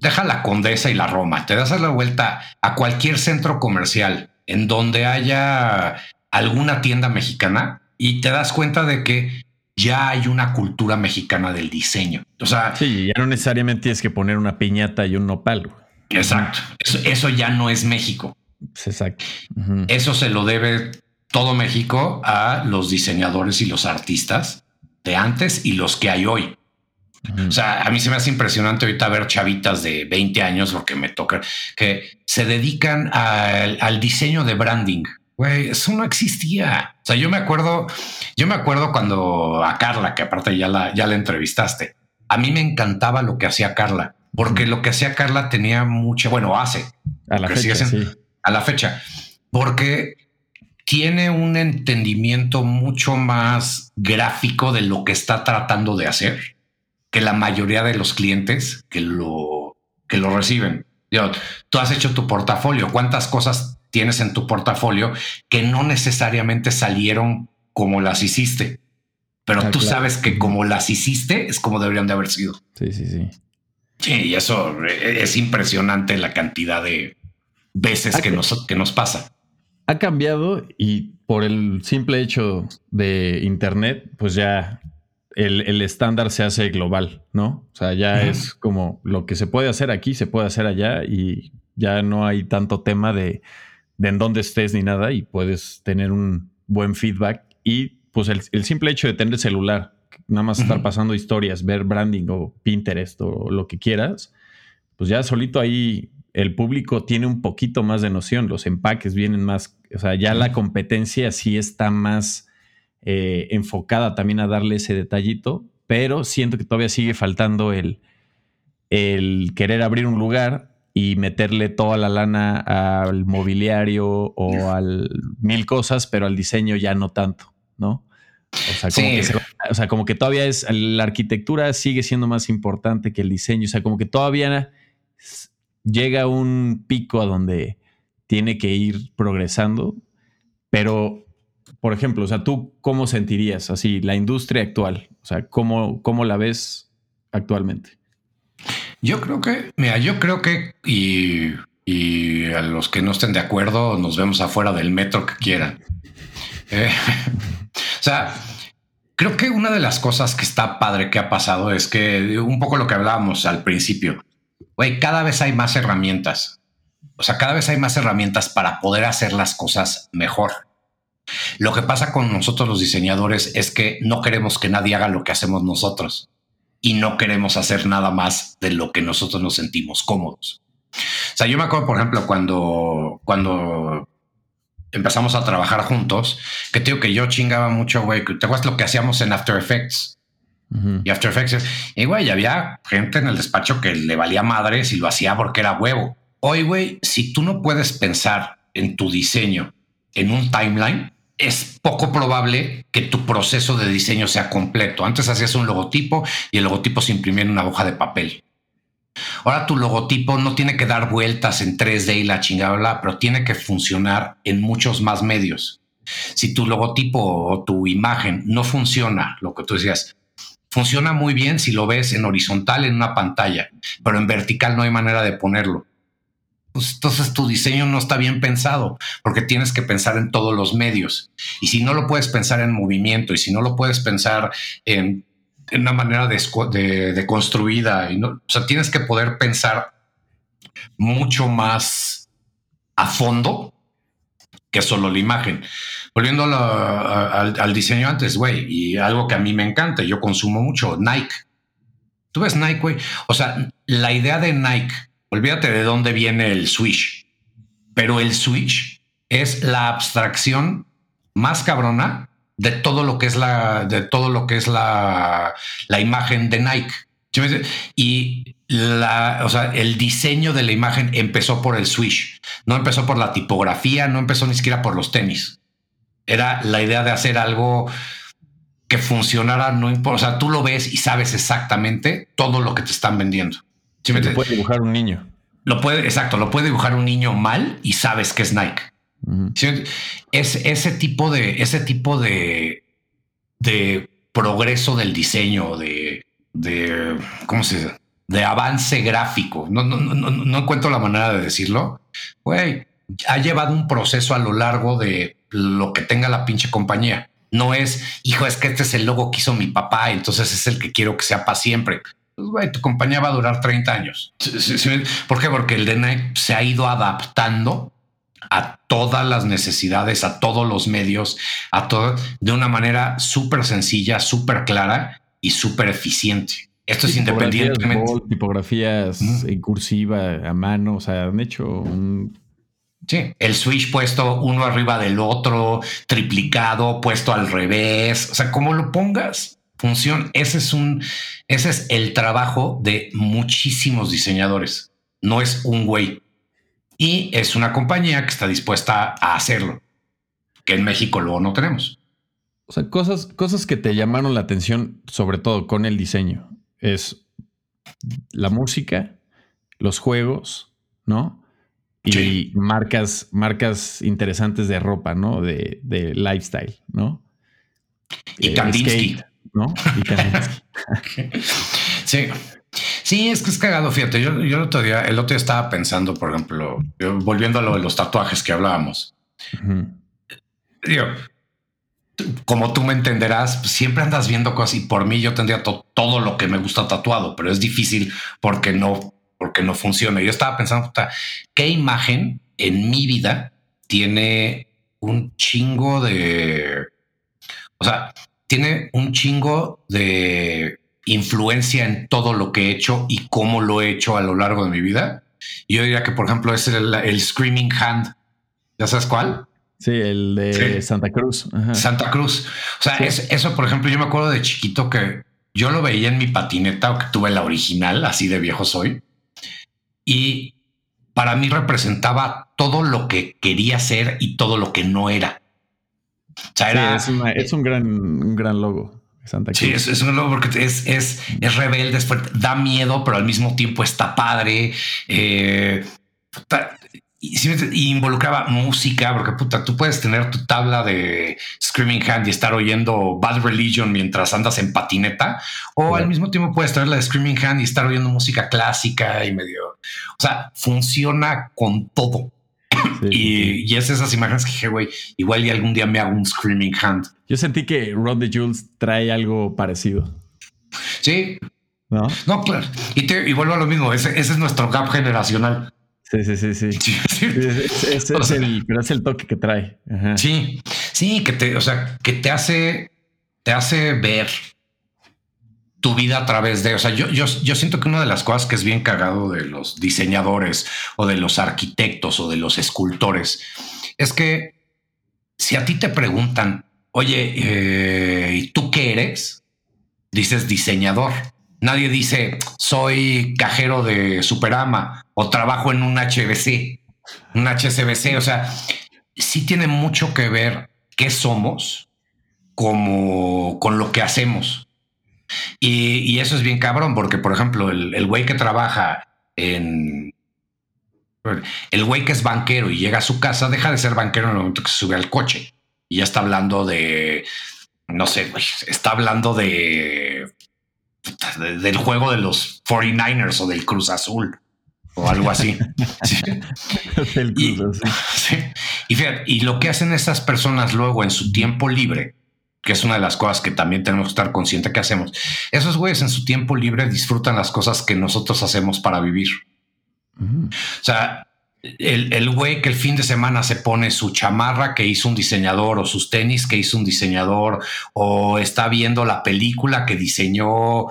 deja la Condesa y la Roma. Te das a la vuelta a cualquier centro comercial en donde haya alguna tienda mexicana y te das cuenta de que ya hay una cultura mexicana del diseño. O sea, sí, ya no necesariamente tienes que poner una piñata y un nopal. Exacto. Eso, ya no es México. Pues, exacto. Eso se lo debe todo México a los diseñadores y los artistas de antes y los que hay hoy. O sea, a mí se me hace impresionante ahorita ver chavitas de 20 años, porque me toca, que se dedican al diseño de branding. Güey, eso no existía. O sea, yo me acuerdo, yo me acuerdo cuando a Carla, que aparte ya la, ya la entrevistaste, a mí me encantaba lo que hacía Carla, porque lo que hacía Carla tenía mucha, bueno, hace a la fecha, a la fecha, porque tiene un entendimiento mucho más gráfico de lo que está tratando de hacer que la mayoría de los clientes que lo, que lo reciben. Yo, tú has hecho tu portafolio, ¿cuántas cosas tienes en tu portafolio que no necesariamente salieron como las hiciste, pero ah, tú sabes que como las hiciste es como deberían de haber sido. Sí, sí, sí. Sí, y eso eh, es impresionante la cantidad de veces que nos, que nos pasa. Ha cambiado y por el simple hecho de Internet, pues ya el, estándar se hace global, ¿no? O sea, ya es como lo que se puede hacer aquí, se puede hacer allá y ya no hay tanto tema de de en dónde estés ni nada y puedes tener un buen feedback. Y pues el, simple hecho de tener el celular, nada más estar pasando historias, ver branding o Pinterest o lo que quieras, pues ya solito ahí el público tiene un poquito más de noción, los empaques vienen más, o sea, ya la competencia sí está más eh, enfocada también a darle ese detallito, pero siento que todavía sigue faltando el, el querer abrir un lugar y meterle toda la lana al mobiliario o al mil cosas, pero al diseño ya no tanto, ¿no? O sea, como, que, o sea, como que todavía es, la arquitectura sigue siendo más importante que el diseño, o sea, como que todavía llega un pico a donde tiene que ir progresando, pero, por ejemplo, o sea, tú cómo sentirías así la industria actual, o sea, cómo, cómo la ves actualmente? Yo creo que, mira, yo creo que, y, a los que no estén de acuerdo, nos vemos afuera del metro que quieran. Eh, o sea, creo que una de las cosas que está padre que ha pasado es que un poco lo que hablábamos al principio, güey, cada vez hay más herramientas. O sea, cada vez hay más herramientas para poder hacer las cosas mejor. Lo que pasa con nosotros los diseñadores es que no queremos que nadie haga lo que hacemos nosotros y no queremos hacer nada más de lo que nosotros nos sentimos cómodos. O sea, yo me acuerdo, por ejemplo, cuando, cuando empezamos a trabajar juntos, que tengo que yo chingaba mucho, güey, te acuerdas lo que hacíamos en After Effects. Y After Effects, y güey, había gente en el despacho que le valía madre si lo hacía porque era huevo. Hoy, güey, si tú no puedes pensar en tu diseño en un timeline, es poco probable que tu proceso de diseño sea completo. Antes hacías un logotipo y el logotipo se imprimía en una hoja de papel. Ahora tu logotipo no tiene que dar vueltas en 3D y la chingada, pero tiene que funcionar en muchos más medios. Si tu logotipo o tu imagen no funciona, lo que tú decías, funciona muy bien si lo ves en horizontal en una pantalla, pero en vertical no hay manera de ponerlo. Pues entonces tu diseño no está bien pensado porque tienes que pensar en todos los medios. Y si no lo puedes pensar en movimiento y si no lo puedes pensar en, una manera de, de, construida, o sea, tienes que poder pensar mucho más a fondo que solo la imagen. Volviendo al, diseño antes, güey, y algo que a mí me encanta, yo consumo mucho, Nike. Tú ves Nike, güey. O sea, la idea de Nike, olvídate de dónde viene el Switch, pero el Switch es la abstracción más cabrona de todo lo que es la, de todo lo que es la, la imagen de Nike. Y la, o sea, el diseño de la imagen empezó por el Switch, no empezó por la tipografía, no empezó ni siquiera por los tenis. Era la idea de hacer algo que funcionara, no importa, o sea, tú lo ves y sabes exactamente todo lo que te están vendiendo. Lo puede dibujar un niño. Lo puede, exacto, lo puede dibujar un niño mal y sabes que es Nike. Es ese tipo de, ese tipo de, de progreso del diseño, de, de, ¿cómo se dice? De avance gráfico. No, no, no, no encuentro la manera de decirlo. Güey, ha llevado un proceso a lo largo de lo que tenga la pinche compañía. No es, hijo, es que este es el logo que hizo mi papá, entonces es el que quiero que sea para siempre. Pues, güey, tu compañía va a durar 30 años. ¿Por qué? Porque el de se ha ido adaptando a todas las necesidades, a todos los medios, a todo de una manera súper sencilla, súper clara y súper eficiente. Esto es independientemente. tipografías en cursiva, a mano, o sea, han hecho un Sí, el switch puesto uno arriba del otro, triplicado, puesto al revés, o sea, como lo pongas, funciona. Ese es un, ese es el trabajo de muchísimos diseñadores. No es un güey. Y es una compañía que está dispuesta a hacerlo, que en México luego no tenemos. O sea, cosas, cosas que te llamaron la atención, sobre todo con el diseño, es la música, los juegos, ¿no? y marcas, marcas interesantes de ropa, ¿no? De, de lifestyle, ¿no? Y eh, Kandinsky. ¿No? Y sí. Sí, es que es cagado, fíjate. Yo, yo el otro día, el otro día estaba pensando, por ejemplo, volviendo a lo de los tatuajes que hablábamos. como tú me entenderás, siempre andas viendo cosas y por mí yo tendría todo lo que me gusta tatuado, pero es difícil porque no porque no funciona. Yo estaba pensando, ¿qué imagen en mi vida tiene un chingo de... O sea, tiene un chingo de influencia en todo lo que he hecho y cómo lo he hecho a lo largo de mi vida. Yo diría que, por ejemplo, es el, Screaming Hand. ¿Ya sabes cuál? Sí, el de Santa Cruz. Santa Cruz. O sea, es, eso, por ejemplo, yo me acuerdo de chiquito que yo lo veía en mi patineta o que tuve la original, así de viejo soy y para mí representaba todo lo que quería ser y todo lo que no era. Es, un, gran, un gran logo. Santa Cruz. Sí, es, un logo porque es, es, es rebelde, da miedo, pero al mismo tiempo está padre. Eh, y, involucraba música, porque puta, tú puedes tener tu tabla de Screaming Hand y estar oyendo Bad Religion mientras andas en patineta, o al mismo tiempo puedes tener la de Screaming Hand y estar oyendo música clásica y medio. O sea, funciona con todo. Y, es esas imágenes que dije, güey, igual y algún día me hago un Screaming Hand. Yo sentí que Rod the Jules trae algo parecido. Sí. No, no claro. Y, te, y vuelvo a lo mismo, ese es nuestro gap generacional. Sí, sí, sí, sí. Es, el, pero es el toque que trae. Sí, sí, que te, o sea, que te hace, te hace ver tu vida a través de, o sea, yo, yo, yo siento que una de las cosas que es bien cagado de los diseñadores o de los arquitectos o de los escultores es que si a ti te preguntan, oye, eh, ¿y tú qué eres? Dices diseñador. Nadie dice soy cajero de Superama o trabajo en un HBC, un HCBC. O sea, sí tiene mucho que ver qué somos como con lo que hacemos. Y, eso es bien cabrón, porque por ejemplo, el güey que trabaja en... El güey que es banquero y llega a su casa, deja de ser banquero en el momento que se sube al coche. Y ya está hablando de, no sé, está hablando de, del juego de los 49ers o del Cruz Azul o algo así. y, y lo que hacen estas personas luego en su tiempo libre, que es una de las cosas que también tenemos que estar conscientes que hacemos, esos güeyes en su tiempo libre disfrutan las cosas que nosotros hacemos para vivir. O sea, el, güey que el fin de semana se pone su chamarra que hizo un diseñador o sus tenis que hizo un diseñador o está viendo la película que diseñó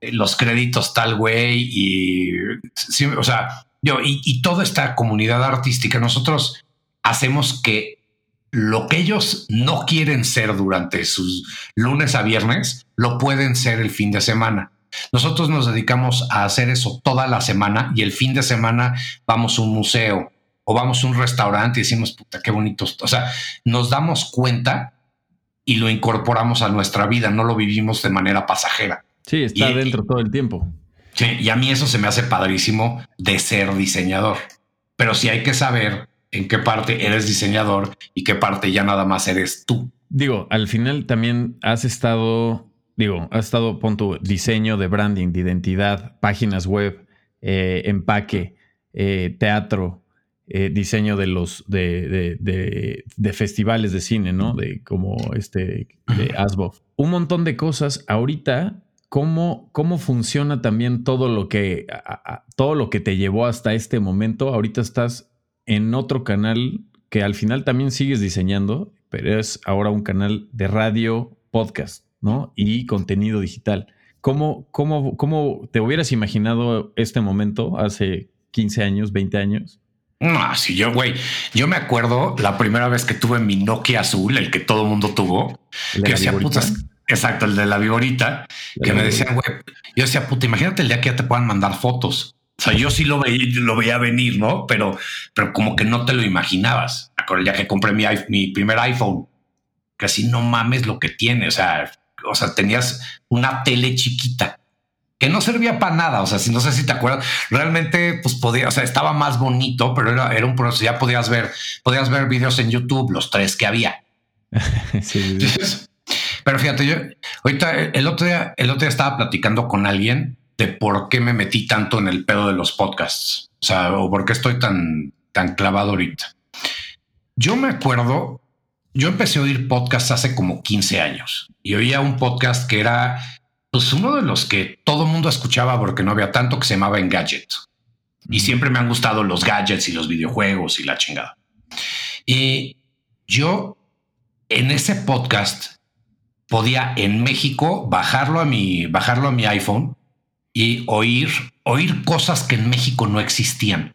eh, los créditos tal güey y, o sea, yo, y, y toda esta comunidad artística, nosotros hacemos que lo que ellos no quieren ser durante sus lunes a viernes, lo pueden ser el fin de semana. Nosotros nos dedicamos a hacer eso toda la semana y el fin de semana vamos a un museo o vamos a un restaurante y decimos, puta, qué bonito. O sea, nos damos cuenta y lo incorporamos a nuestra vida, no lo vivimos de manera pasajera. Sí, está dentro todo el tiempo. Sí, y a mí eso se me hace padrísimo de ser diseñador. Pero sí hay que saber en qué parte eres diseñador y qué parte ya nada más eres tú. Digo, al final también has estado digo, ha estado, pon tu diseño de branding, de identidad, páginas web, eh, empaque, eh, teatro, eh, diseño de los de, de, festivales de cine, ¿no? De como este de ASBO. Un montón de cosas. Ahorita, ¿cómo, cómo funciona también todo lo que todo lo que te llevó hasta este momento? Ahorita estás en otro canal que al final también sigues diseñando, pero es ahora un canal de radio podcast. ¿no? Y contenido digital. ¿Cómo, cómo, cómo te hubieras imaginado este momento hace 15 años, 20 años? No, sí, yo, güey, yo me acuerdo la primera vez que tuve mi Nokia azul, el que todo mundo tuvo, que decía putas, exacto, el de la vigorita, que me decían, güey, yo decía, puta, imagínate el día que ya te puedan mandar fotos. O sea, yo sí lo veía, lo veía venir, ¿no? Pero, pero como que no te lo imaginabas. El día que compré mi, mi primer iPhone, casi no mames lo que tiene. O sea, o sea, tenías una tele chiquita que no servía para nada. O sea, si no sé si te acuerdas, realmente, pues podía, o sea, estaba más bonito, pero era, era un proceso. Ya podías ver, podías ver videos en YouTube, los tres que había. sí, Pero fíjate, yo ahorita el otro día, el otro día estaba platicando con alguien de por qué me metí tanto en el pedo de los podcasts. O sea, o por qué estoy tan, tan clavado ahorita. Yo me acuerdo yo empecé a oír podcasts hace como 15 años y oía un podcast que era pues uno de los que todo mundo escuchaba porque no había tanto que se llamaba Engadget. Y siempre me han gustado los gadgets y los videojuegos y la chingada. Y yo en ese podcast podía en México bajarlo a mi, bajarlo a mi iPhone y oír, oír cosas que en México no existían.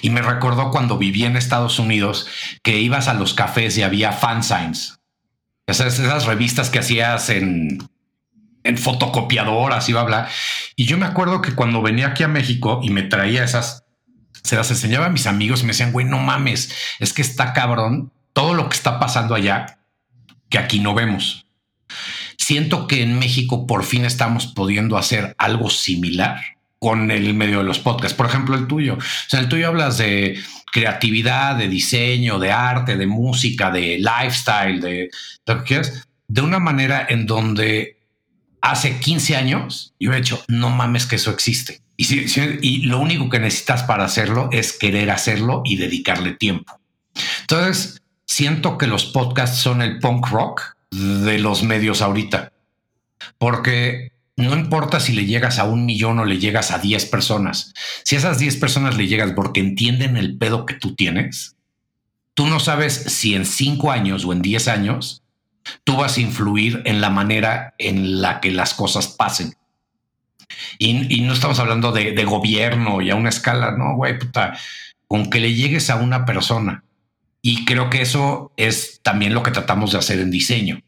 Y me recordó cuando viví en Estados Unidos que ibas a los cafés y había fansigns. Esas, esas revistas que hacías en, en fotocopiadoras, iba a hablar. Y yo me acuerdo que cuando venía aquí a México y me traía esas, se las enseñaba a mis amigos y me decían, güey, no mames, es que está cabrón todo lo que está pasando allá que aquí no vemos. Siento que en México por fin estamos pudiendo hacer algo similar con el medio de los podcasts. Por ejemplo, el tuyo. O sea, el tuyo hablas de creatividad, de diseño, de arte, de música, de lifestyle, de lo que quieras, de una manera en donde hace 15 años yo he hecho, no mames que eso existe. Y, y lo único que necesitas para hacerlo es querer hacerlo y dedicarle tiempo. Entonces, siento que los podcasts son el punk rock de los medios ahorita, porque no importa si le llegas a un millón o le llegas a 10 personas. Si a esas 10 personas le llegas porque entienden el pedo que tú tienes, tú no sabes si en 5 años o en 10 años tú vas a influir en la manera en la que las cosas pasen. Y, no estamos hablando de, de, gobierno y a una escala, no, güey, puta, con que le llegues a una persona. Y creo que eso es también lo que tratamos de hacer en diseño.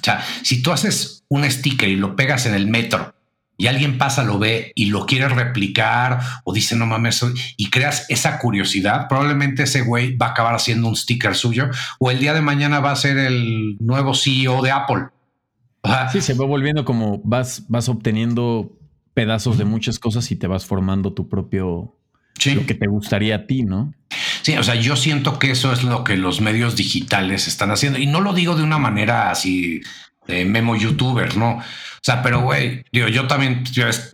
O sea, si tú haces un sticker y lo pegas en el metro y alguien pasa, lo ve y lo quiere replicar o dice no mames y creas esa curiosidad, probablemente ese güey va a acabar haciendo un sticker suyo o el día de mañana va a ser el nuevo CEO de Apple. Sí, se va volviendo como vas, vas obteniendo pedazos de muchas cosas y te vas formando tu propio, lo que te gustaría a ti, ¿no? O sea, yo siento que eso es lo que los medios digitales están haciendo. Y no lo digo de una manera así de memo youtuber, ¿no? O sea, pero güey, digo, yo también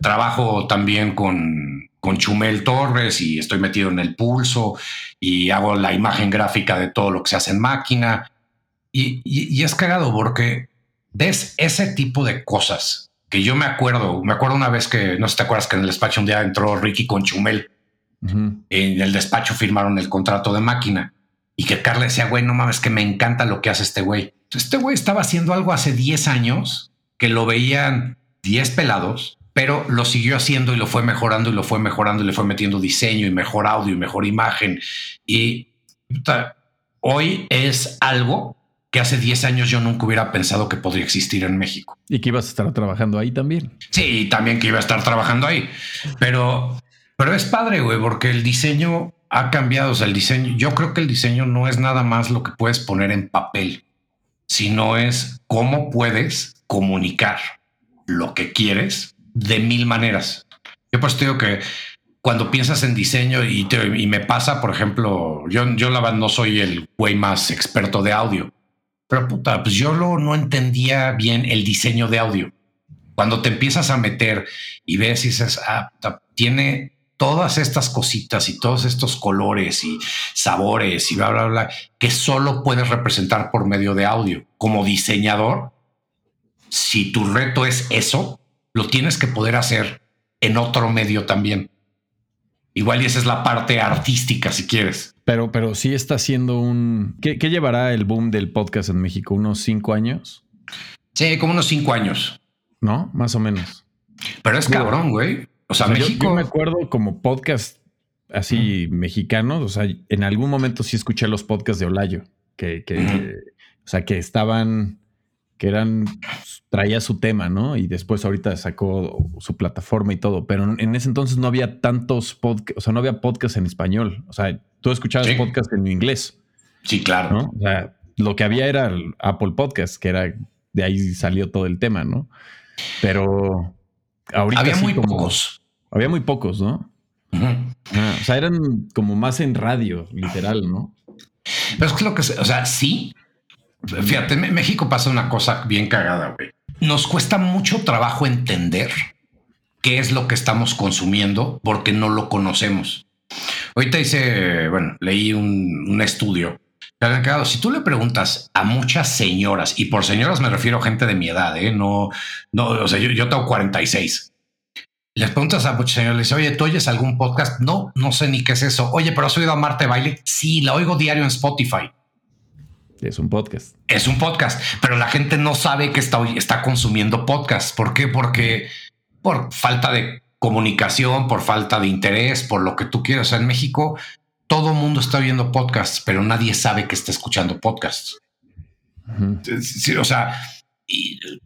trabajo también con, con Chumel Torres y estoy metido en el pulso y hago la imagen gráfica de todo lo que se hace en máquina. Y, es cagado porque ves ese tipo de cosas que yo me acuerdo, me acuerdo una vez que, no sé si te acuerdas que en el despacho un día entró Ricky con Chumel. En el despacho firmaron el contrato de máquina y que Carla decía, güey, no mames, que me encanta lo que hace este güey. Este güey estaba haciendo algo hace 10 años que lo veían 10 pelados, pero lo siguió haciendo y lo fue mejorando y lo fue mejorando y le fue metiendo diseño y mejor audio y mejor imagen. Y hoy es algo que hace 10 años yo nunca hubiera pensado que podría existir en México. Y que ibas a estar trabajando ahí también. Sí, también que iba a estar trabajando ahí. Pero, pero es padre, güey, porque el diseño ha cambiado. O sea, el diseño, yo creo que el diseño no es nada más lo que puedes poner en papel, sino es cómo puedes comunicar lo que quieres de mil maneras. Yo pues te digo que cuando piensas en diseño y, y me pasa, por ejemplo, yo, yo la verdad no soy el güey más experto de audio, pero puta, pues yo lo, no entendía bien el diseño de audio. Cuando te empiezas a meter y ves y dices, ah, tiene todas estas cositas y todos estos colores y sabores y bla, bla, bla, que solo puedes representar por medio de audio. Como diseñador, si tu reto es eso, lo tienes que poder hacer en otro medio también. Igual y esa es la parte artística, si quieres. Pero, pero sí está siendo un. ¿Qué, llevará el boom del podcast en México? ¿Unos cinco años? Sí, como unos cinco años. ¿No? Más o menos. Pero es cabrón, güey. O sea, México. Yo, me acuerdo como podcast así mexicanos. O sea, en algún momento sí escuché los podcasts de Olayo, que, o sea, que estaban, que eran traía su tema, ¿no? Y después ahorita sacó su plataforma y todo, pero en ese entonces no había tantos podcasts, o sea, no había podcasts en español, o sea, tú escuchabas podcasts en inglés. Sí, claro. ¿no? O sea, lo que había era el Apple Podcast, que era, de ahí salió todo el tema, ¿no? Pero ahorita... Había muy pocos. Había muy pocos, ¿no? o sea, eran como más en radio, literal, ¿no? Pero es que lo que, o sea, sí. Fíjate, en México pasa una cosa bien cagada, güey nos cuesta mucho trabajo entender qué es lo que estamos consumiendo porque no lo conocemos. Ahorita hice, bueno, leí un, estudio. Si tú le preguntas a muchas señoras, y por señoras me refiero a gente de mi edad, ¿eh? no, no, o sea, yo, yo tengo 46. Les preguntas a muchas señoras, les dice, oye, ¿tú oyes algún podcast? No, no sé ni qué es eso. Oye, pero has oído a Marte Baile? Sí, la oigo diario en Spotify. Es un podcast. Es un podcast, pero la gente no sabe que está, está consumiendo podcast. ¿Por qué? Porque por falta de comunicación, por falta de interés, por lo que tú quieras. en México todo mundo está oyendo podcasts, pero nadie sabe que está escuchando podcasts. o sea,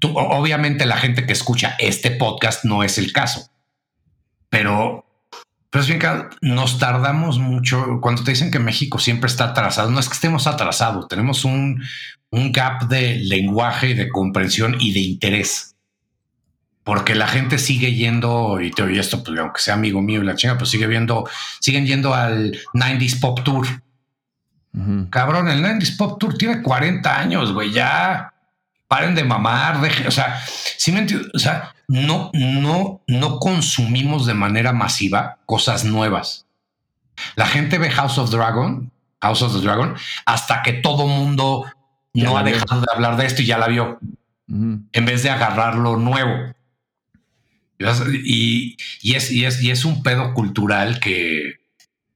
obviamente la gente que escucha este podcast no es el caso, pero pero es bien que nos tardamos mucho. Cuando te dicen que México siempre está atrasado, no es que estemos atrasados, tenemos un, un gap de lenguaje, de comprensión y de interés. Porque la gente sigue yendo, y te oye esto, pues aunque sea amigo mío y la chinga, pues sigue viendo, siguen yendo al 90s Pop Tour. Cabrón, el 90s Pop Tour tiene 40 años, güey, ya paren de mamar, deje, o sea, si me entiendes, o sea, no, no, no consumimos de manera masiva cosas nuevas. La gente ve House of Dragon, House of the Dragon, hasta que todo mundo no ha dejado de hablar de esto y ya la vio, en vez de agarrar lo nuevo. Y, es, y, es, y es un pedo cultural que,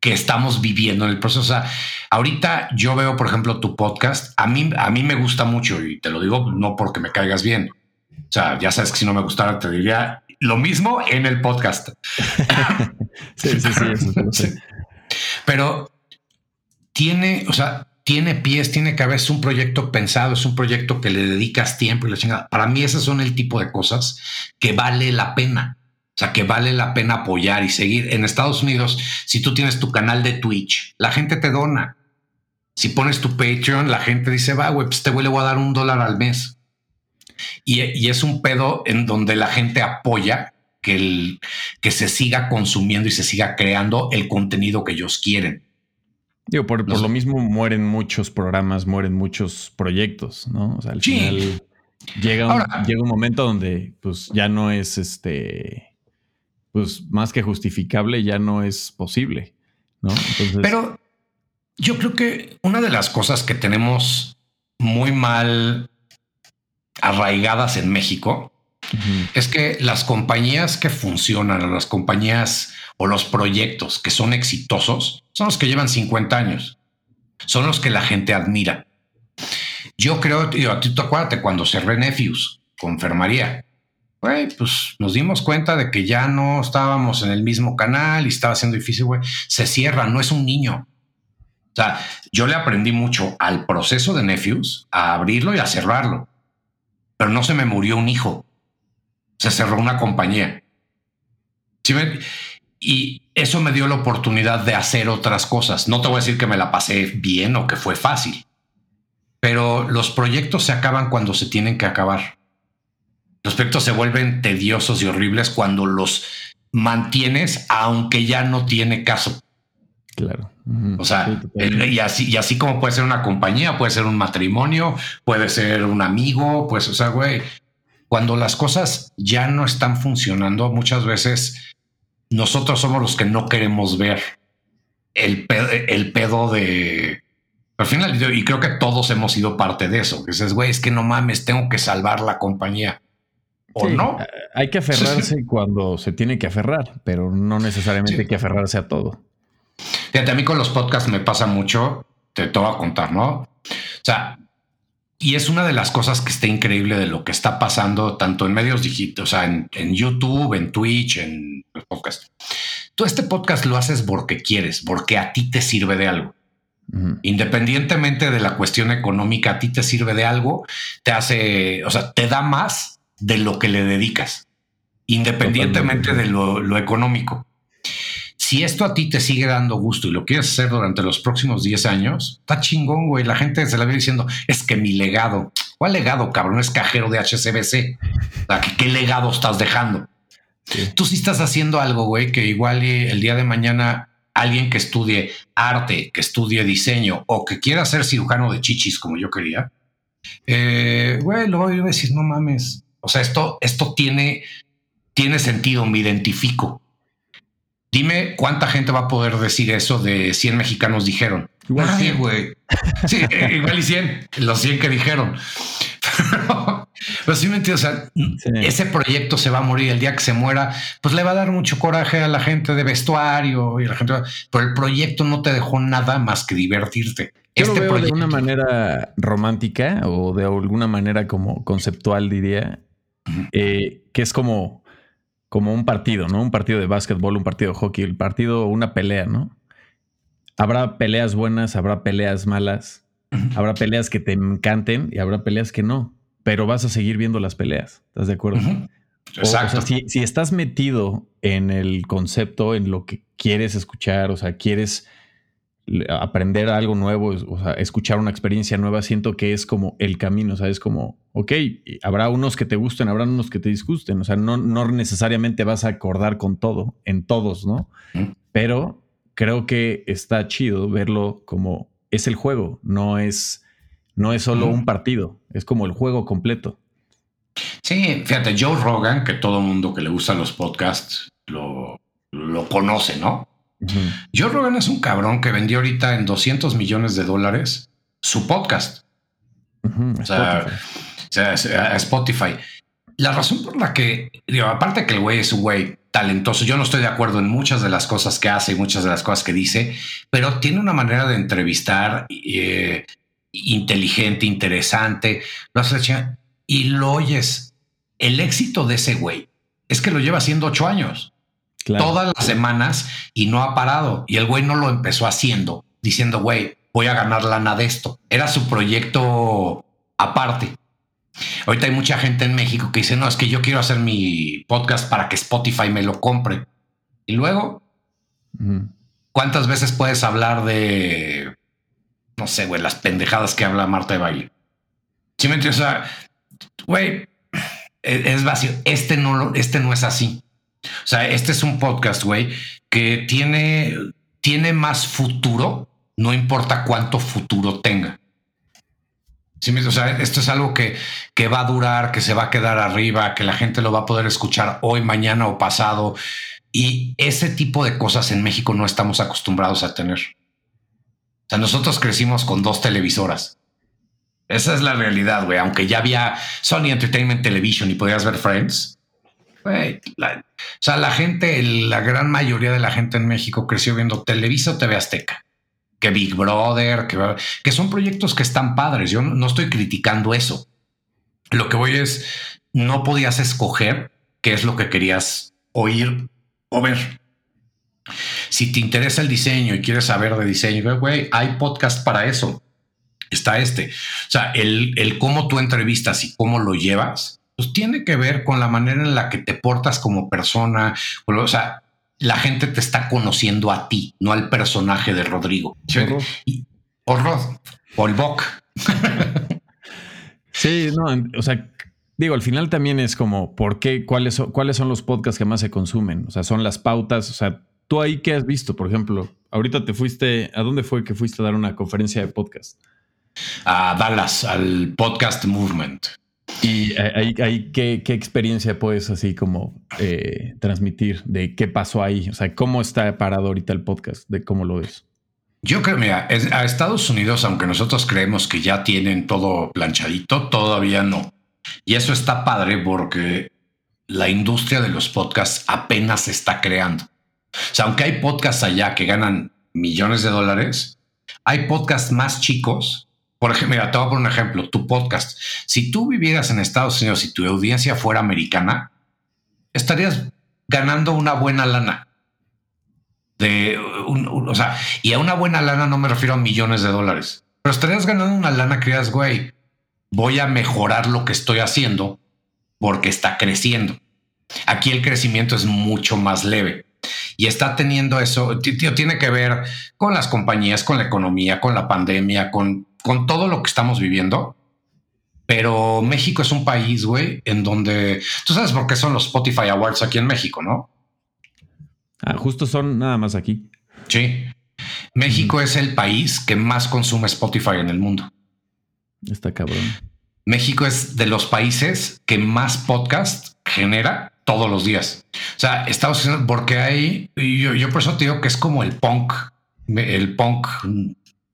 que estamos viviendo en el proceso. O sea, ahorita yo veo, por ejemplo, tu podcast. A mí, a mí me gusta mucho y te lo digo no porque me caigas bien. O sea, ya sabes que si no me gustara, te diría lo mismo en el podcast. sí, sí, sí, Pero tiene, o sea, tiene pies, tiene cabeza, es un proyecto pensado, es un proyecto que le dedicas tiempo y la chingada. Para mí, esas son el tipo de cosas que vale la pena. O sea, que vale la pena apoyar y seguir. En Estados Unidos, si tú tienes tu canal de Twitch, la gente te dona. Si pones tu Patreon, la gente dice, va, güey, pues este güey le voy a dar un dólar al mes. Y, es un pedo en donde la gente apoya que, el, que se siga consumiendo y se siga creando el contenido que ellos quieren. Digo, por, lo mismo mueren muchos programas, mueren muchos proyectos, ¿no? O sea, al final llega un, llega un momento donde pues ya no es este, pues más que justificable, ya no es posible, ¿no? Pero yo creo que una de las cosas que tenemos muy mal arraigadas en México es que las compañías que funcionan, las compañías o los proyectos que son exitosos, son los que llevan 50 años. Son los que la gente admira. Yo creo, tío, a ti te acuérdate cuando cerré Nephews con enfermaría. pues nos dimos cuenta de que ya no estábamos en el mismo canal y estaba siendo difícil, güey. Se cierra, no es un niño. O sea, yo le aprendí mucho al proceso de Nephews, a abrirlo y a cerrarlo. Pero no se me murió un hijo. Se cerró una compañía. ¿Sí y eso me dio la oportunidad de hacer otras cosas. No te voy a decir que me la pasé bien o que fue fácil, pero los proyectos se acaban cuando se tienen que acabar. Los proyectos se vuelven tediosos y horribles cuando los mantienes, aunque ya no tiene caso. Claro. O sea, y así, y así como puede ser una compañía, puede ser un matrimonio, puede ser un amigo, pues, o sea, güey, cuando las cosas ya no están funcionando, muchas veces nosotros somos los que no queremos ver el pedo, el pedo de... Al final, y creo que todos hemos sido parte de eso. Que dices, güey, es que no mames, tengo que salvar la compañía. ¿O no? Hay que aferrarse cuando se tiene que aferrar, pero no necesariamente hay que aferrarse a todo. Fíjate, a mí con los podcasts me pasa mucho, te, te voy a contar, ¿no? O sea, y es una de las cosas que está increíble de lo que está pasando tanto en medios digitales, o sea, en, YouTube, en Twitch, en podcast. Tú este podcast lo haces porque quieres, porque a ti te sirve de algo. Independientemente de la cuestión económica, a ti te sirve de algo, te hace, o sea, te da más de lo que le dedicas, independientemente de lo económico si esto a ti te sigue dando gusto y lo quieres hacer durante los próximos 10 años, está chingón, güey. La gente se la ve diciendo, es que mi legado, ¿cuál legado, cabrón? Es cajero de HCBC. ¿Qué legado estás dejando? Tú sí estás haciendo algo, güey, que igual el día de mañana alguien que estudie arte, que estudie diseño o que quiera ser cirujano de chichis como yo quería, eh, güey, lo voy a decir, no mames. O sea, esto, esto tiene, tiene sentido, me identifico. Dime cuánta gente va a poder decir eso de 100 mexicanos dijeron. Igual sí, güey. Sí, igual y 100, los 100 que dijeron. Pero, sí me entiendes, o sea, ese proyecto se va a morir el día que se muera, pues le va a dar mucho coraje a la gente de vestuario y a la gente, pero el proyecto no te dejó nada más que divertirte. Yo este lo veo de una manera romántica o de alguna manera como conceptual, diría, eh, que es como como un partido, ¿no? Un partido de básquetbol, un partido de hockey, el partido, una pelea, ¿no? Habrá peleas buenas, habrá peleas malas, habrá peleas que te encanten y habrá peleas que no, pero vas a seguir viendo las peleas, ¿estás de acuerdo? Exacto. O, sea, si, si, estás metido en el concepto, en lo que quieres escuchar, o sea, quieres aprender algo nuevo, o sea, escuchar una experiencia nueva, siento que es como el camino, o sea, es como, ok, habrá unos que te gusten, habrá unos que te disgusten, o sea, no, no necesariamente vas a acordar con todo, en todos, ¿no? Pero creo que está chido verlo como es el juego, no es, no es solo un partido, es como el juego completo. Sí, fíjate, Joe Rogan, que todo mundo que le gustan los podcasts lo, lo conoce, ¿no? Joe Rogan es un cabrón que vendió ahorita en 200 millones de dólares su podcast. o, sea, a Spotify. La razón por la que, digo, aparte que el güey es un güey talentoso, yo no estoy de acuerdo en muchas de las cosas que hace y muchas de las cosas que dice, pero tiene una manera de entrevistar eh, inteligente, interesante, lo hace y lo oyes. El éxito de ese güey es que lo lleva haciendo ocho años todas las semanas y no ha parado. Y el güey no lo empezó haciendo, diciendo, güey, voy a ganar lana de esto. Era su proyecto aparte. Ahorita hay mucha gente en México que dice, no, es que yo quiero hacer mi podcast para que Spotify me lo compre. Y luego, ¿cuántas veces puedes hablar de, no sé, güey, las pendejadas que habla Marta de baile? Si me entiendes, güey, e, es vacío. Este no, este no es así. O sea, este es un podcast, güey, que tiene, tiene más futuro, no importa cuánto futuro tenga. o sea, esto es algo que, que va a durar, que se va a quedar arriba, que la gente lo va a poder escuchar hoy, mañana o pasado. Y ese tipo de cosas en México no estamos acostumbrados a tener. O sea, nosotros crecimos con dos televisoras. Esa es la realidad, güey. Aunque ya había Sony Entertainment Television y podías ver Friends. O sea, la gente, la gran mayoría de la gente en México creció viendo Televisa o TV Azteca, que Big Brother, que, que son proyectos que están padres. Yo no estoy criticando eso. Lo que voy es, no podías escoger qué es lo que querías oír o ver. Si te interesa el diseño y quieres saber de diseño, güey, hay podcast para eso. Está este. O sea, el, el cómo tú entrevistas y cómo lo llevas, pues tiene que ver con la manera en la que te portas como persona. O sea, la gente te está conociendo a ti, no al personaje de Rodrigo. o Rod, o el Boc. sí, no, o sea, digo, al final también es como, ¿por qué? ¿Cuáles son, ¿Cuáles son los podcasts que más se consumen? O sea, son las pautas, o sea, tú ahí qué has visto, por ejemplo, ahorita te fuiste, ¿a dónde fue que fuiste a dar una conferencia de podcast? A Dallas, al podcast Movement. ¿Y ahí, ¿qué, experiencia puedes así como eh, transmitir de qué pasó ahí? O sea, ¿cómo está parado ahorita el podcast? ¿De cómo lo ves? Yo creo, mira, a Estados Unidos, aunque nosotros creemos que ya tienen todo planchadito, todavía no. Y eso está padre porque la industria de los podcasts apenas se está creando. O sea, aunque hay podcasts allá que ganan millones de dólares, hay podcasts más chicos. Por ejemplo, mira, te voy a poner un ejemplo, tu podcast. Si tú vivieras en Estados Unidos y tu audiencia fuera americana, estarías ganando una buena lana. De o sea, y a una buena lana no me refiero a millones de dólares, pero estarías ganando una lana que digas, güey, voy a mejorar lo que estoy haciendo porque está creciendo. Aquí el crecimiento es mucho más leve y está teniendo eso, tiene que ver con las compañías, con la economía, con la pandemia, con, con todo lo que estamos viviendo. Pero México es un país, güey, en donde tú sabes por qué son los Spotify Awards aquí en México, ¿no? Ah, justo son nada más aquí. Sí. México es el país que más consume Spotify en el mundo. Está cabrón. México es de los países que más podcast genera todos los días. O sea, Estados Unidos, porque hay, yo, yo por eso te digo que es como el punk, el punk,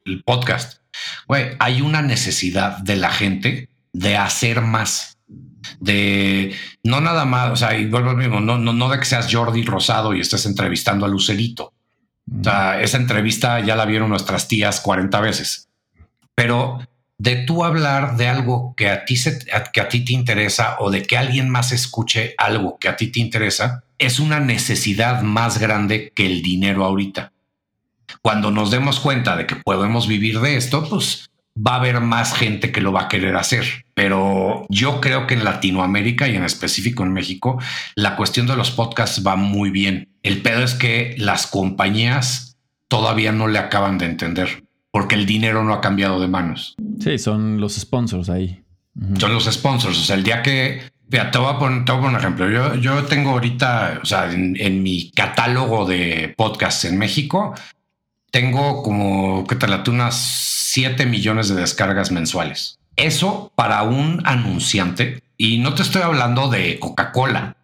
el podcast. Güey, hay una necesidad de la gente de hacer más, de no nada más, o sea, y vuelvo al mismo, no, no, no de que seas Jordi Rosado y estés entrevistando a Lucerito. O sea, esa entrevista ya la vieron nuestras tías 40 veces, pero de tú hablar de algo que a ti se, que a ti te interesa o de que alguien más escuche algo que a ti te interesa es una necesidad más grande que el dinero ahorita. Cuando nos demos cuenta de que podemos vivir de esto, pues va a haber más gente que lo va a querer hacer. Pero yo creo que en Latinoamérica y en específico en México, la cuestión de los podcasts va muy bien. El pedo es que las compañías todavía no le acaban de entender porque el dinero no ha cambiado de manos. Sí, son los sponsors ahí. Son los sponsors. O sea, el día que. te, voy a poner, un ejemplo. Yo, yo tengo ahorita, o sea, en, mi catálogo de podcasts en México, tengo como te late unas 7 millones de descargas mensuales. Eso para un anunciante, y no te estoy hablando de Coca-Cola.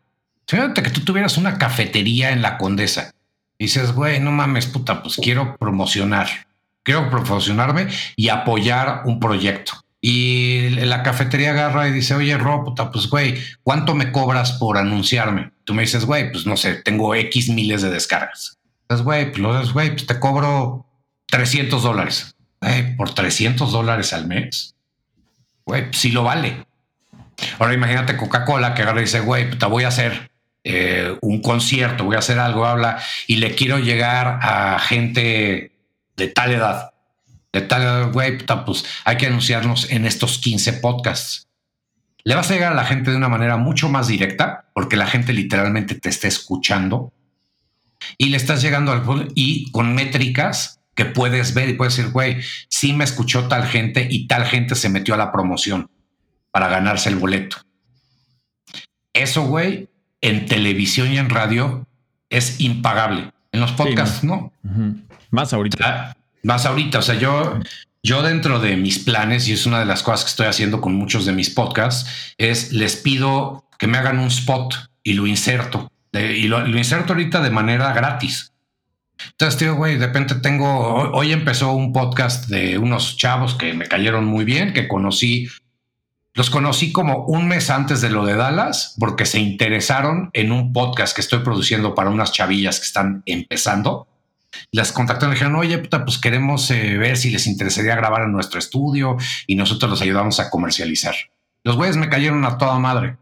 Fíjate que tú tuvieras una cafetería en la Condesa. Y dices, güey, no mames, puta, pues quiero promocionar quiero promocionarme y apoyar un proyecto. Y la cafetería agarra y dice, oye, Rob, pues güey, ¿cuánto me cobras por anunciarme? Tú me dices, güey, pues no sé, tengo X miles de descargas. Entonces, güey, pues, güey, pues te cobro 300 dólares. por 300 dólares al mes. Güey, pues sí lo vale. Ahora imagínate Coca-Cola que y dice, güey, pues te voy a hacer eh, un concierto, voy a hacer algo, habla, y le quiero llegar a gente de tal edad, de tal edad, güey, pues hay que anunciarnos en estos 15 podcasts. Le vas a llegar a la gente de una manera mucho más directa, porque la gente literalmente te está escuchando y le estás llegando al y con métricas que puedes ver y puedes decir, güey, sí me escuchó tal gente y tal gente se metió a la promoción para ganarse el boleto. Eso, güey, en televisión y en radio es impagable. En los podcasts, ¿no? Más ahorita. más ahorita. O sea, yo, yo dentro de mis planes, y es una de las cosas que estoy haciendo con muchos de mis podcasts, es les pido que me hagan un spot y lo inserto. Y lo, inserto ahorita de manera gratis. Entonces, tío, güey, de repente tengo, hoy, empezó un podcast de unos chavos que me cayeron muy bien, que conocí, los conocí como un mes antes de lo de Dallas, porque se interesaron en un podcast que estoy produciendo para unas chavillas que están empezando. Las contactaron y dijeron, oye, puta, pues queremos eh, ver si les interesaría grabar en nuestro estudio y nosotros los ayudamos a comercializar. Los güeyes me cayeron a toda madre.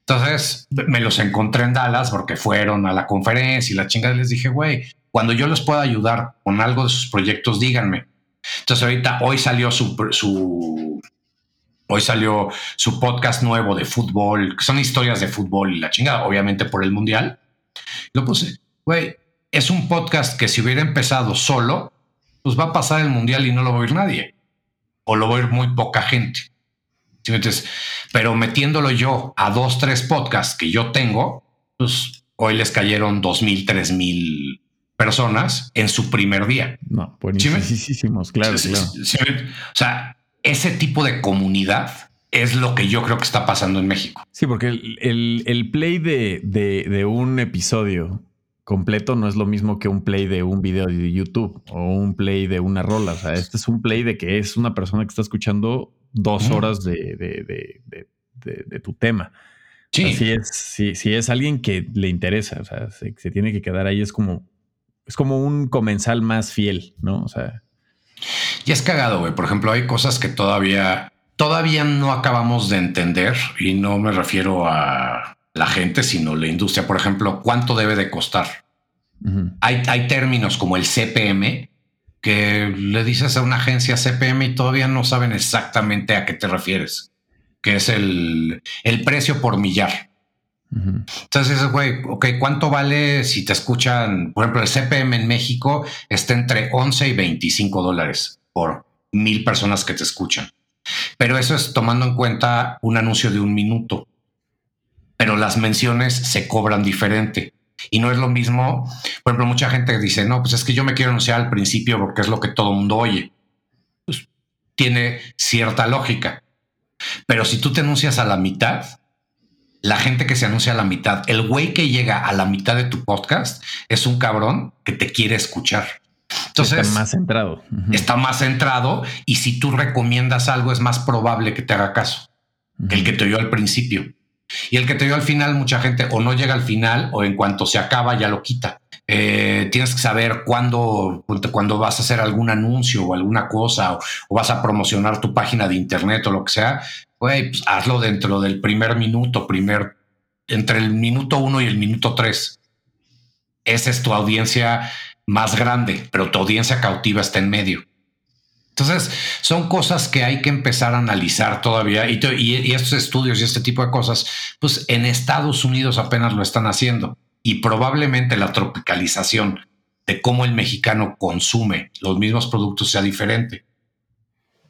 Entonces me los encontré en Dallas porque fueron a la conferencia y la chingada les dije, güey, cuando yo les pueda ayudar con algo de sus proyectos, díganme. Entonces ahorita, hoy salió su, hoy salió su podcast nuevo de fútbol, que son historias de fútbol y la chingada, obviamente por el mundial. Lo puse, güey, es un podcast que si hubiera empezado solo, pues va a pasar el mundial y no lo va a oír nadie. O lo va a oír muy poca gente. Pero metiéndolo yo a dos, tres podcasts que yo tengo, pues hoy les cayeron dos mil, tres mil personas en su primer día. No, buenísimos, claro, claro. o sea, ese tipo de comunidad es lo que yo creo que está pasando en México. Sí, porque el, play de, de, un episodio completo no es lo mismo que un play de un video de YouTube o un play de una rola. O sea, este es un play de que es una persona que está escuchando dos horas de, de, tu tema. Sí. si, es, si, es alguien que le interesa, o sea, se, se, tiene que quedar ahí, es como, es como un comensal más fiel, ¿no? O sea. Y es cagado, güey. Por ejemplo, hay cosas que todavía, todavía no acabamos de entender y no me refiero a la gente, sino la industria. Por ejemplo, ¿cuánto debe de costar? hay, hay términos como el CPM que le dices a una agencia CPM y todavía no saben exactamente a qué te refieres, que es el, el precio por millar. Entonces, güey, ok, ¿cuánto vale si te escuchan? Por ejemplo, el CPM en México está entre 11 y 25 dólares por mil personas que te escuchan. Pero eso es tomando en cuenta un anuncio de un minuto. Pero las menciones se cobran diferente. Y no es lo mismo. Por ejemplo, mucha gente dice, no, pues es que yo me quiero anunciar al principio porque es lo que todo el mundo oye. Pues tiene cierta lógica. Pero si tú te anuncias a la mitad, la gente que se anuncia a la mitad, el güey que llega a la mitad de tu podcast es un cabrón que te quiere escuchar. Entonces está más centrado. Está más centrado y si tú recomiendas algo es más probable que te haga caso que el que te oyó al principio. Y el que te oyó al final, mucha gente o no llega al final o en cuanto se acaba ya lo quita. Eh, tienes que saber cuándo, cuando vas a hacer algún anuncio o alguna cosa o, vas a promocionar tu página de internet o lo que sea, güey, pues hazlo dentro del primer minuto, primer, entre el minuto uno y el minuto tres. Esa es tu audiencia más grande, pero tu audiencia cautiva está en medio. Entonces, son cosas que hay que empezar a analizar todavía y, y, estos estudios y este tipo de cosas, pues en Estados Unidos apenas lo están haciendo y probablemente la tropicalización de cómo el mexicano consume los mismos productos sea diferente.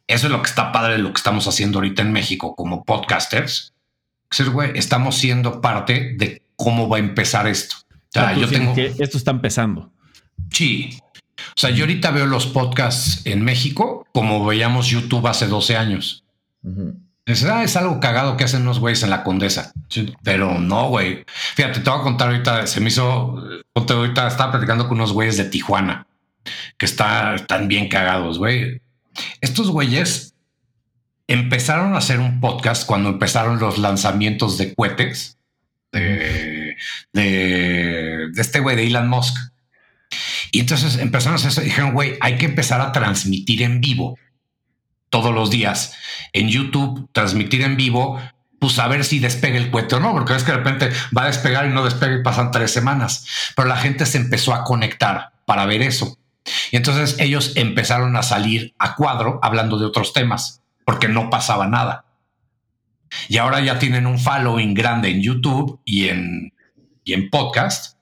Eso es lo que está padre de lo que estamos haciendo ahorita en México como podcasters. estamos siendo parte de cómo va a empezar esto. yo tengo que esto está empezando. Sí. O sea, yo ahorita veo los podcasts en México como veíamos YouTube hace 12 años. Ah, es, algo cagado que hacen los güeyes en la condesa. Pero no, güey. Fíjate, te voy a contar ahorita, se me hizo, ahorita estaba platicando con unos güeyes de Tijuana que está, están bien cagados, güey. Estos güeyes empezaron a hacer un podcast cuando empezaron los lanzamientos de cohetes de, de, este güey de Elon Musk. Y entonces empezaron a hacer eso. Dijeron, güey, hay que empezar a transmitir en vivo todos los días en YouTube, transmitir en vivo, pues a ver si despega el cohete o no, porque es que de repente va a despegar y no despega y pasan tres semanas. Pero la gente se empezó a conectar para ver eso. Y entonces ellos empezaron a salir a cuadro hablando de otros temas, porque no pasaba nada. Y ahora ya tienen un following grande en YouTube y en, y en podcast,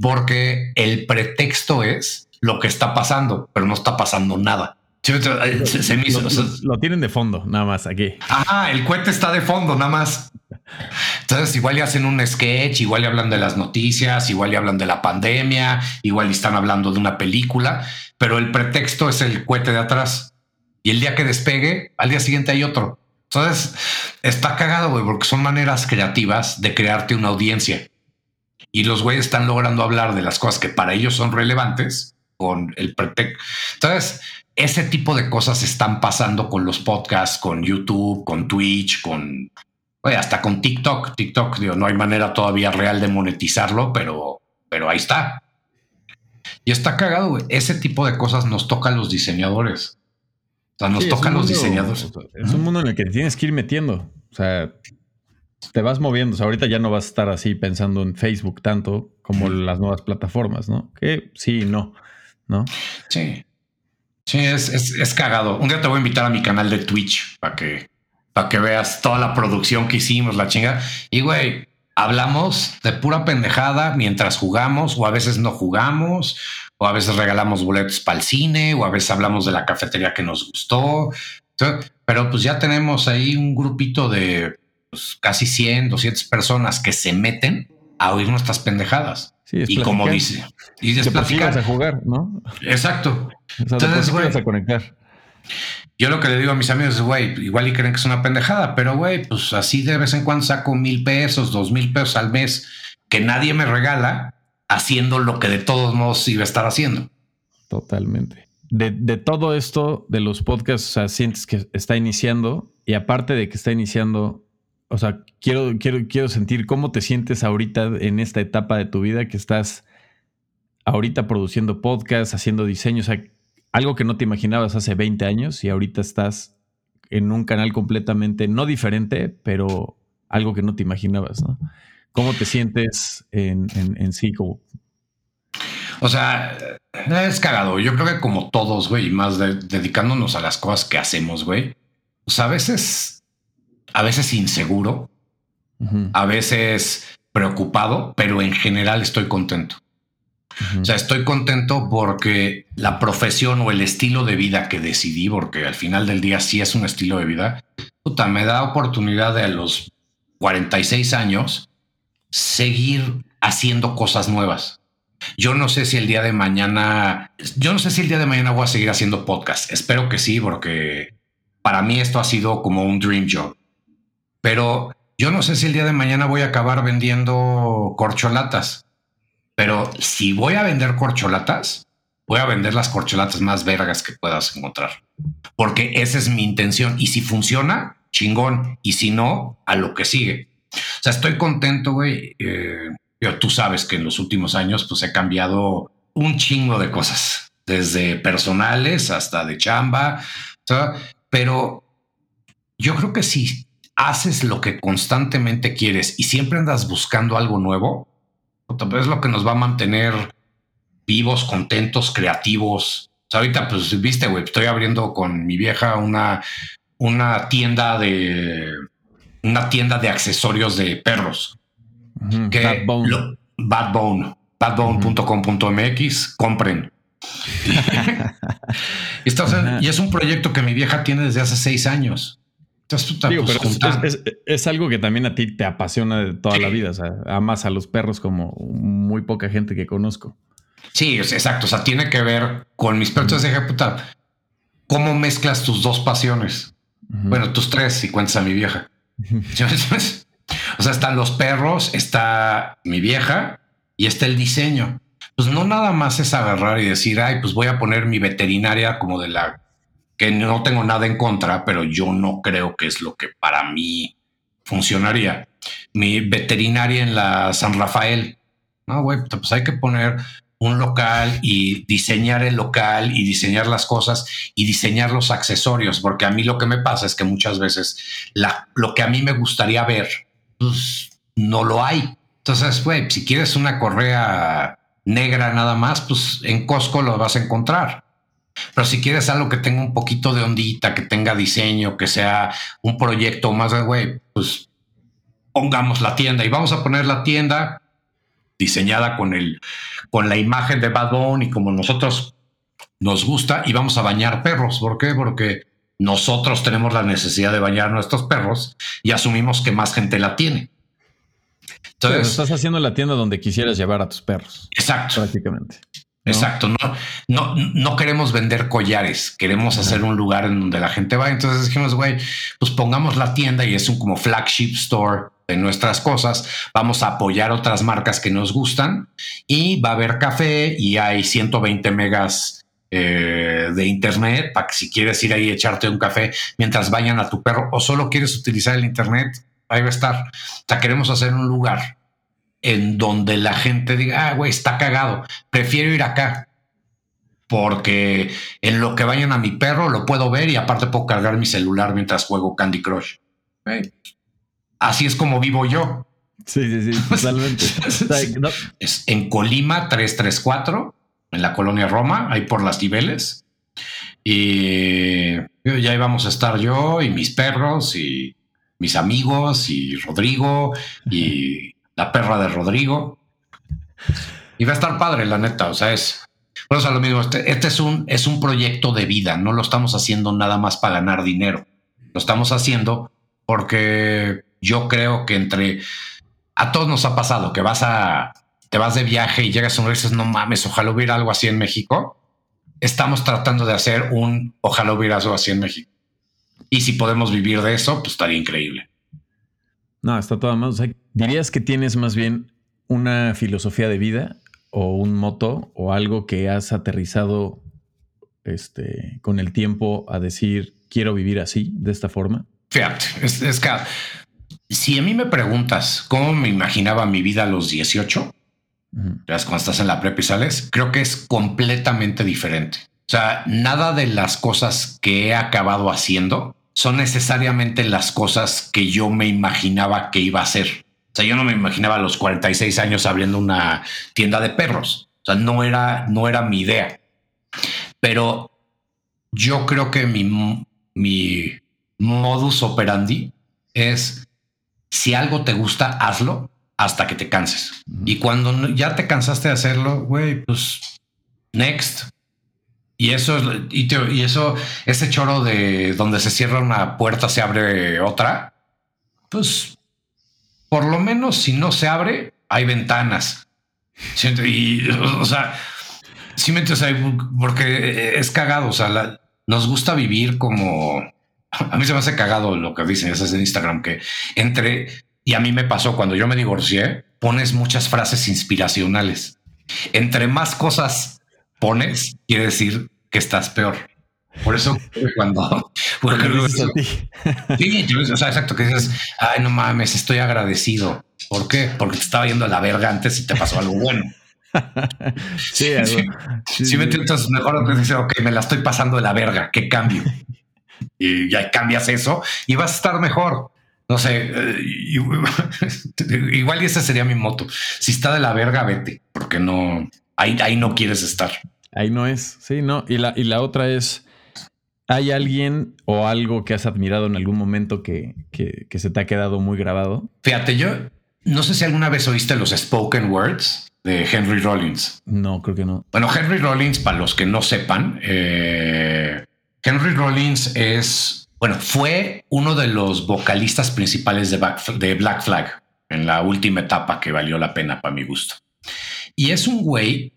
porque el pretexto es lo que está pasando, pero no está pasando nada. Se, lo, tienen de fondo, nada más aquí. Ah, el cohete está de fondo, nada más. Entonces, igual ya hacen un sketch, igual ya hablan de las noticias, igual ya hablan de la pandemia, igual están hablando de una película, pero el pretexto es el cohete de atrás. Y el día que despegue, al día siguiente hay otro. Entonces, está cagado, güey, porque son maneras creativas de crearte una audiencia. Y los güeyes están logrando hablar de las cosas que para ellos son relevantes con el pretexto. Entonces, ese tipo de cosas están pasando con los podcasts, con YouTube, con Twitch, con hasta con TikTok. TikTok, digo, no hay manera todavía real de monetizarlo, pero, pero ahí está. Y está cagado, güey. Ese tipo de cosas nos toca a los diseñadores. O sea, nos tocan los diseñadores. Es un mundo en el que tienes que ir metiendo. O sea, te vas moviendo. O sea, ahorita ya no vas a estar así pensando en Facebook tanto como las nuevas plataformas, ¿no? Que sí y no, ¿no? Sí. Sí, es, es, cagado. Un día te voy a invitar a mi canal de Twitch para que, para que veas toda la producción que hicimos, la chinga. Y güey, hablamos de pura pendejada mientras jugamos o a veces no jugamos o a veces regalamos boletos para el cine o a veces hablamos de la cafetería que nos gustó. Pero pues ya tenemos ahí un grupito de pues, casi 100, 200 personas que se meten a oír nuestras pendejadas. y como dice, y es platicar. a jugar, ¿no? Exacto. Entonces, güey, a conectar. Yo lo que le digo a mis amigos es, güey, igual y creen que es una pendejada, pero güey, pues así de vez en cuando saco mil pesos, dos mil pesos al mes que nadie me regala haciendo lo que de todos modos iba a estar haciendo. Totalmente. De, de todo esto, de los podcasts, o sea, sientes que está iniciando y aparte de que está iniciando, o sea, quiero, quiero, quiero sentir cómo te sientes ahorita en esta etapa de tu vida que estás ahorita produciendo podcasts, haciendo diseños, o sea, algo que no te imaginabas hace 20 años y ahorita estás en un canal completamente no diferente, pero algo que no te imaginabas, ¿no? ¿Cómo te sientes en, sí? Como... O sea, es cagado. Yo creo que como todos, güey, más dedicándonos a las cosas que hacemos, güey, pues a veces, a veces inseguro, a veces preocupado, pero en general estoy contento. O sea, estoy contento porque la profesión o el estilo de vida que decidí, porque al final del día sí es un estilo de vida, puta, me da oportunidad de a los 46 años seguir haciendo cosas nuevas. Yo no sé si el día de mañana, yo no sé si el día de mañana voy a seguir haciendo podcast. Espero que sí, porque para mí esto ha sido como un dream job. Pero yo no sé si el día de mañana voy a acabar vendiendo corcholatas. Pero si voy a vender corcholatas, voy a vender las corcholatas más vergas que puedas encontrar. Porque esa es mi intención. Y si funciona, chingón. Y si no, a lo que sigue. O sea, estoy contento, güey. Eh, tú sabes que en los últimos años, pues he cambiado un chingo de cosas, desde personales hasta de chamba. pero yo creo que si haces lo que constantemente quieres y siempre andas buscando algo nuevo, es lo que nos va a mantener vivos, contentos, creativos. ahorita, pues, viste, güey, estoy abriendo con mi vieja una, una tienda de una tienda de accesorios de perros. que Badbone. badbone.com.mx, compren. y es un proyecto que mi vieja tiene desde hace seis años. Digo, pero es, algo que también a ti te apasiona de toda la vida. O sea, amas a los perros como muy poca gente que conozco. Sí, exacto. O sea, tiene que ver con mis perros. de puta, ¿cómo mezclas tus dos pasiones? Bueno, tus tres, si cuentas a mi vieja. o sea, están los perros, está mi vieja y está el diseño. Pues no nada más es agarrar y decir, ay, pues voy a poner mi veterinaria como de la que no tengo nada en contra, pero yo no creo que es lo que para mí funcionaría. Mi veterinaria en la San Rafael, no, güey, pues hay que poner un local y diseñar el local y diseñar las cosas y diseñar los accesorios, porque a mí lo que me pasa es que muchas veces la, lo que a mí me gustaría ver, pues no lo hay. Entonces, güey, si quieres una correa negra nada más, pues en Costco lo vas a encontrar. Pero si quieres algo que tenga un poquito de ondita, que tenga diseño, que sea un proyecto más, güey, pues pongamos la tienda y vamos a poner la tienda diseñada con el, con la imagen de Bad Bunny y como nosotros nos gusta y vamos a bañar perros. ¿Por qué? Porque nosotros tenemos la necesidad de bañar nuestros perros y asumimos que más gente la tiene. Entonces, estás haciendo la tienda donde quisieras llevar a tus perros. Exacto. Prácticamente. Exacto. No, no, no queremos vender collares. Queremos hacer un lugar en donde la gente va. Entonces dijimos, güey, pues pongamos la tienda y es un como flagship store de nuestras cosas. Vamos a apoyar otras marcas que nos gustan y va a haber café y hay 120 megas eh, de internet para que si quieres ir ahí echarte un café mientras vayan a tu perro o solo quieres utilizar el internet, ahí va a estar. O sea, queremos hacer un lugar en donde la gente diga, ah, güey, está cagado, prefiero ir acá. Porque en lo que vayan a mi perro lo puedo ver y aparte puedo cargar mi celular mientras juego Candy Crush. Así es como vivo yo. Sí, sí, sí, totalmente. es en Colima 334, en la colonia Roma, ahí por las niveles. Y ya íbamos a estar yo y mis perros y mis amigos y Rodrigo y la perra de Rodrigo. Y va a estar padre, la neta. O sea, es. Pues a lo mismo, este, este, es, un, es un proyecto de vida. No lo estamos haciendo nada más para ganar dinero. Lo estamos haciendo porque yo creo que entre. A todos nos ha pasado que vas a. Te vas de viaje y llegas a un dices, no mames, ojalá hubiera algo así en México. Estamos tratando de hacer un ojalá hubiera algo así en México. Y si podemos vivir de eso, pues estaría increíble. No, está todo más. ¿Dirías que tienes más bien una filosofía de vida o un moto o algo que has aterrizado este, con el tiempo a decir quiero vivir así, de esta forma? Fíjate, es, que si a mí me preguntas cómo me imaginaba mi vida a los 18, cuando estás en la prepa y sales, creo que es completamente diferente. O sea, nada de las cosas que he acabado haciendo son necesariamente las cosas que yo me imaginaba que iba a hacer. O sea, yo no me imaginaba a los 46 años abriendo una tienda de perros. O sea, no era, no era mi idea. Pero yo creo que mi, mi modus operandi es si algo te gusta, hazlo hasta que te canses. Y cuando ya te cansaste de hacerlo, güey, pues next. Y eso, y, y, eso, ese choro de donde se cierra una puerta, se abre otra, pues por lo menos si no se abre, hay ventanas. Y, o sea, sí me porque es cagado. O sea, nos gusta vivir como a mí se me hace cagado lo que dicen esas en Instagram, que entre y a mí me pasó cuando yo me divorcié, pones muchas frases inspiracionales. Entre más cosas pones, quiere decir que estás peor. Por eso cuando porque sí, o sea, exacto, que dices, ay, no mames, estoy agradecido. ¿Por qué? Porque te estaba yendo a la verga antes y te pasó algo bueno. sí, sí, sí, me entonces mejor que dices, ok, me la estoy pasando de la verga, qué cambio. y ya cambias eso y vas a estar mejor. No sé, eh, igual y esa sería mi moto. Si está de la verga, vete, porque no, ahí, no quieres estar. Ahí no es, sí, no. Y la, y la otra es, ¿hay alguien o algo que has admirado en algún momento que, que, se te ha quedado muy grabado? Fíjate, yo no sé si alguna vez oíste los spoken words de Henry Rollins. No, creo que no. Bueno, Henry Rollins, para los que no sepan, eh, Henry Rollins es, bueno, fue uno de los vocalistas principales de Black Flag en la última etapa que valió la pena para mi gusto. Y es un güey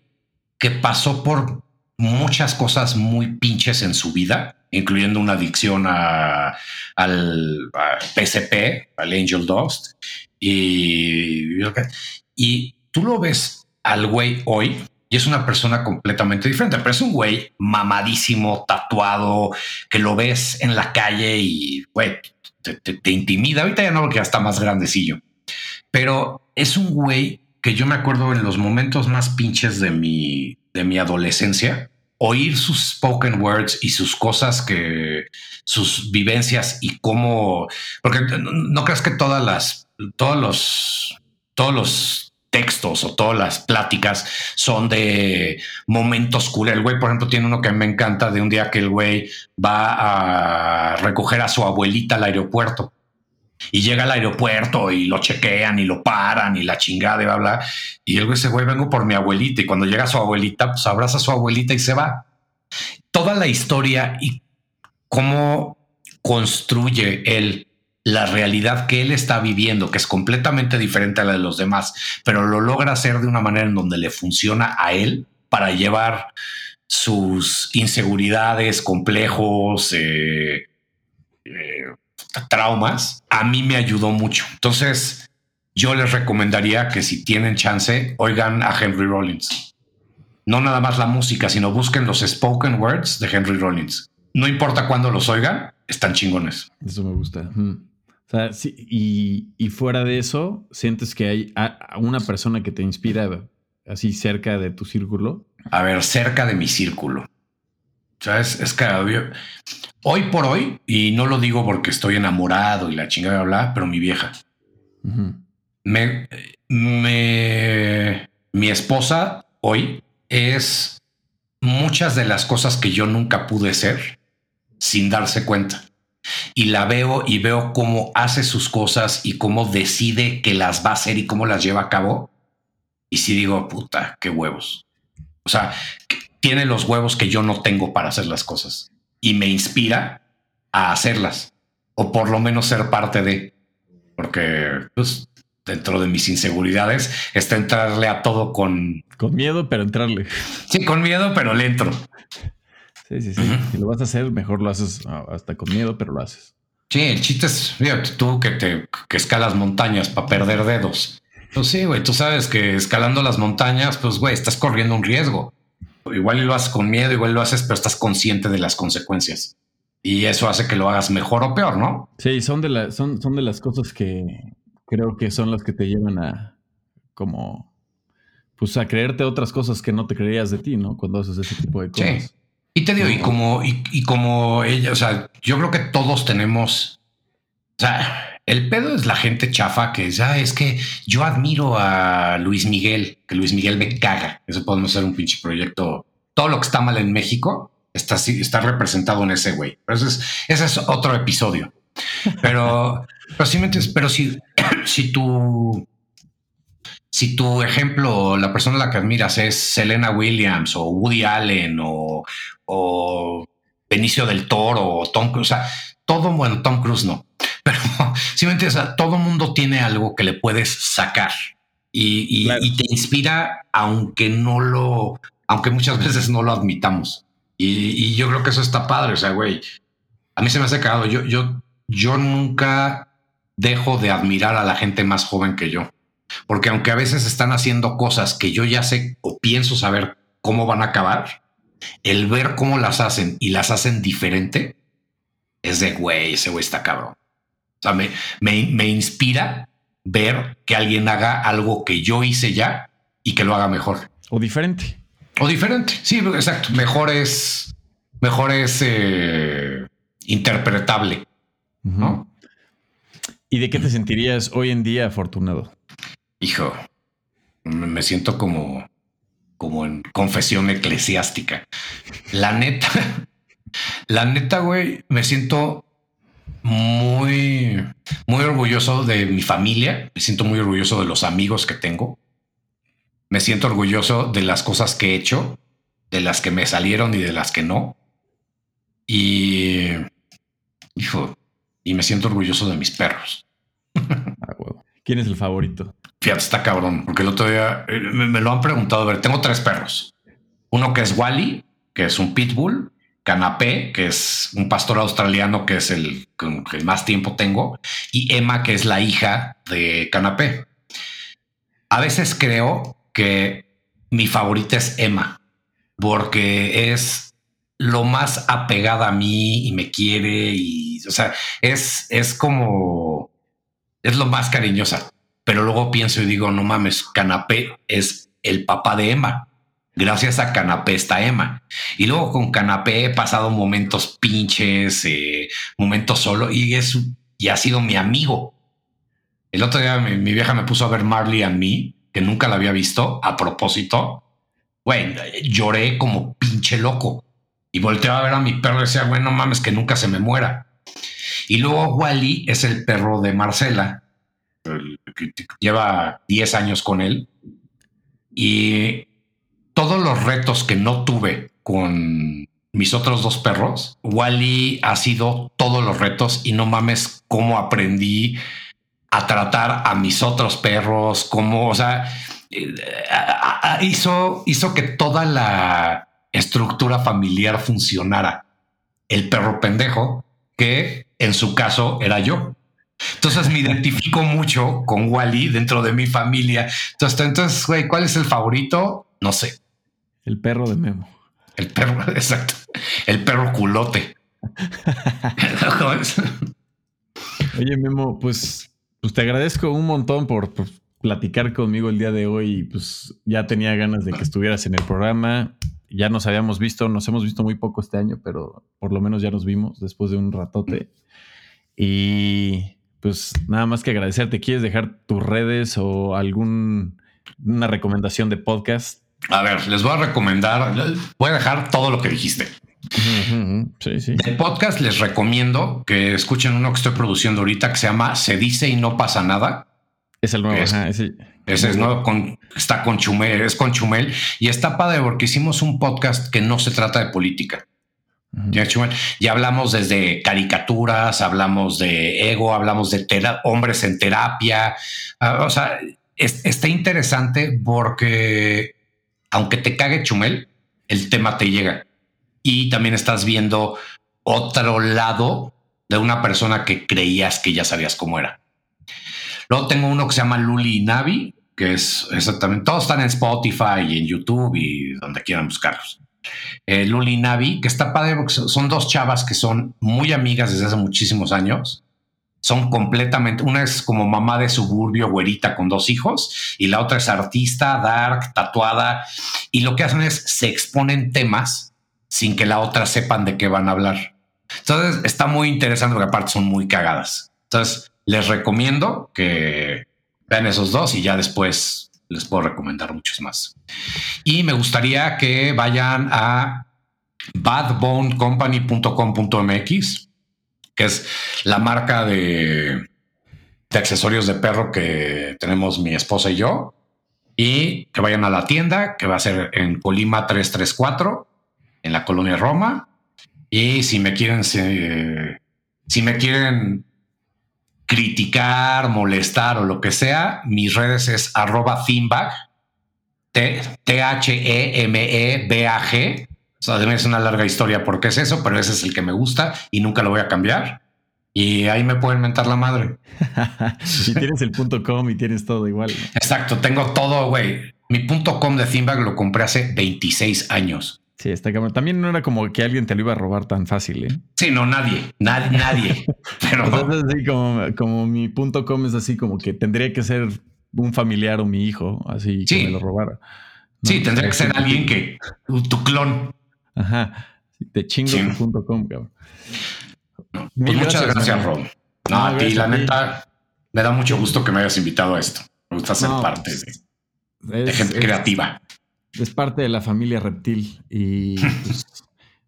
que pasó por muchas cosas muy pinches en su vida, incluyendo una adicción a, al PSP, al Angel Dust. Y, y tú lo ves al güey hoy y es una persona completamente diferente, pero es un güey mamadísimo, tatuado, que lo ves en la calle y güey, te, te intimida. Ahorita ya no, porque ya está más grandecillo, pero es un güey que yo me acuerdo en los momentos más pinches de mi, de mi adolescencia, oír sus spoken words y sus cosas que sus vivencias y cómo, porque no, crees que todas las, todos los, todos los textos o todas las pláticas son de momentos cool. El güey, por ejemplo, tiene uno que me encanta de un día que el güey va a recoger a su abuelita al aeropuerto y llega al aeropuerto y lo chequean y lo paran y la chingada y bla, bla. Y el ese güey, vengo por mi abuelita. Y cuando llega su abuelita, pues abraza a su abuelita y se va. Toda la historia y cómo construye él la realidad que él está viviendo, que es completamente diferente a la de los demás, pero lo logra hacer de una manera en donde le funciona a él para llevar sus inseguridades, complejos, eh, eh, traumas, a mí me ayudó mucho. Entonces, yo les recomendaría que si tienen chance, oigan a Henry Rollins. No nada más la música, sino busquen los spoken words de Henry Rollins. No importa cuándo los oigan, están chingones. Eso me gusta. O sea, sí, y, fuera de eso, ¿sientes que hay una persona que te inspira así cerca de tu círculo? A ver, cerca de mi círculo. ¿Sabes? Es que hoy por hoy, y no lo digo porque estoy enamorado y la chingada de hablar, pero mi vieja. me, me, mi esposa hoy es muchas de las cosas que yo nunca pude ser sin darse cuenta. Y la veo y veo cómo hace sus cosas y cómo decide que las va a hacer y cómo las lleva a cabo. Y si digo, puta, qué huevos. O sea, tiene los huevos que yo no tengo para hacer las cosas y me inspira a hacerlas o por lo menos ser parte de, porque pues, dentro de mis inseguridades está entrarle a todo con... Con miedo, pero entrarle. Sí, con miedo, pero le entro. Sí, sí, sí. Si lo vas a hacer, mejor lo haces ah, hasta con miedo, pero lo haces. Sí, el chiste es, tú que te que escalas montañas para perder dedos. Pues sí, güey, tú sabes que escalando las montañas, pues, güey, estás corriendo un riesgo. Igual lo haces con miedo, igual lo haces, pero estás consciente de las consecuencias. Y eso hace que lo hagas mejor o peor, ¿no? Sí, son de, la, son, son de las cosas que creo que son las que te llevan a como pues a creerte otras cosas que no te creías de ti, ¿no? Cuando haces ese tipo de cosas. Sí. Y te digo, y como, y, como ella, o sea, yo creo que todos tenemos, o sea, el pedo es la gente chafa que es, ah, es que yo admiro a Luis Miguel, que Luis Miguel me caga. Eso podemos hacer un pinche proyecto. Todo lo que está mal en México está, está representado en ese güey. Pero ese es, ese es otro episodio. Pero, pero si, pero si, si tu, si tu ejemplo, la persona a la que admiras es Selena Williams o Woody Allen o, o Benicio del Toro o Tom Cruise, o sea, todo, bueno, Tom Cruise no, pero simplemente todo mundo tiene algo que le puedes sacar y, te inspira, aunque no lo, aunque muchas veces no lo admitamos. Y, yo creo que eso está padre. O sea, güey, a mí se me hace cagado. Yo, yo, yo nunca dejo de admirar a la gente más joven que yo, porque aunque a veces están haciendo cosas que yo ya sé o pienso saber cómo van a acabar, el ver cómo las hacen y las hacen diferente es de güey, ese güey está cabrón. O sea, me, me, inspira ver que alguien haga algo que yo hice ya y que lo haga mejor. O diferente. O diferente. Sí, exacto. Mejor es, mejor es eh, interpretable. ¿no? ¿Y de qué te sentirías hoy en día afortunado? Hijo, me siento como, como en confesión eclesiástica. La neta, la neta, güey, me siento muy, muy orgulloso de mi familia. Me siento muy orgulloso de los amigos que tengo. Me siento orgulloso de las cosas que he hecho, de las que me salieron y de las que no. Y, hijo, y me siento orgulloso de mis perros. ¿Quién es el favorito? Fíjate, está cabrón, porque el otro día eh, me, lo han preguntado. A ver, tengo tres perros. Uno que es Wally, que es un pitbull, Canapé, que es un pastor australiano que es el que más tiempo tengo, y Emma, que es la hija de Canapé. A veces creo que mi favorita es Emma, porque es lo más apegada a mí y me quiere y, o sea, es, es como, es lo más cariñosa. Pero luego pienso y digo, no mames, Canapé es el papá de Emma gracias a Canapé está Emma. Y luego con Canapé he pasado momentos pinches, eh, momentos solo y es y ha sido mi amigo. El otro día mi, vieja me puso a ver Marley and Me, que nunca la había visto a propósito. Bueno, lloré como pinche loco y volteaba a ver a mi perro y decía, bueno, mames, que nunca se me muera. Y luego Wally es el perro de Marcela, lleva 10 años con él. Y todos los retos que no tuve con, mis otros dos perros, Wally ha sido todos los retos y no mames cómo aprendí a tratar a mis otros perros, como, o sea, eh, hizo, hizo que toda la estructura familiar funcionara. El perro pendejo, que en su caso era yo. Entonces me identifico mucho con Wally dentro de mi familia. Entonces, entonces, güey, ¿cuál es el favorito? No sé. El perro de Memo. El perro, exacto. El perro culote. Oye, Memo, pues, pues te agradezco un montón por, platicar conmigo el día de hoy. Pues ya tenía ganas de que estuvieras en el programa. Ya nos habíamos visto, nos hemos visto muy poco este año, pero por lo menos ya nos vimos después de un ratote. Y pues nada más que agradecerte. ¿Quieres dejar tus redes o alguna recomendación de podcast? A ver, les voy a recomendar, voy a dejar todo lo que dijiste. Sí, sí. De podcast les recomiendo que escuchen uno que estoy produciendo ahorita que se llama Se dice y no pasa nada. Es el nuevo. ese. es nuevo, está con Chumel, es con Chumel y está padre porque hicimos un podcast que no se trata de política. Y hablamos desde caricaturas, hablamos de ego, hablamos de hombres en terapia. Ah, o sea, está interesante porque aunque te cague Chumel, el tema te llega. Y también estás viendo otro lado de una persona que creías que ya sabías cómo era. Luego tengo uno que se llama Luli Navi, que es exactamente, todos están en Spotify y en YouTube y donde quieran buscarlos eh, Luli Navi, que está padre porque son dos chavas que son muy amigas desde hace muchísimos años. Son completamente, una es como mamá de suburbio, güerita con dos hijos, y la otra es artista, dark, tatuada, y lo que hacen es se exponen temas sin que la otra sepan de qué van a hablar. Entonces está muy interesante porque aparte son muy cagadas. Entonces les recomiendo que vean esos dos y ya después les puedo recomendar muchos más. Y me gustaría que vayan a badbonecompany.com.mx, que es la marca de, accesorios de perro que tenemos mi esposa y yo. Y que vayan a la tienda, que va a ser en Colima 334, en la colonia Roma. Y si me quieren, si me quieren criticar, molestar o lo que sea, mis redes es arroba T-H-E-M-E-B-A-G. O sea, es una larga historia porque es eso, pero ese es el que me gusta y nunca lo voy a cambiar. Y ahí me pueden mentar la madre. si tienes el punto com y tienes todo igual. Exacto, tengo todo, güey. Mi punto com de Thimbag lo compré hace 26 años. Sí, está cabrón. También no era como que alguien te lo iba a robar tan fácil, ¿eh? Sí, no, nadie, nadie, nadie. Pero Entonces, así como, como mi punto com es así como que tendría que ser un familiar o mi hijo, así que me lo robara. sí, tendría que ser alguien que tu, clon. Ajá. Te chingo tu punto com, cabrón. Pues muchas gracias, Rob. No, a ti, la neta, me da mucho gusto que me hayas invitado a esto. Me gusta ser parte de, gente creativa es parte de la familia reptil y pues,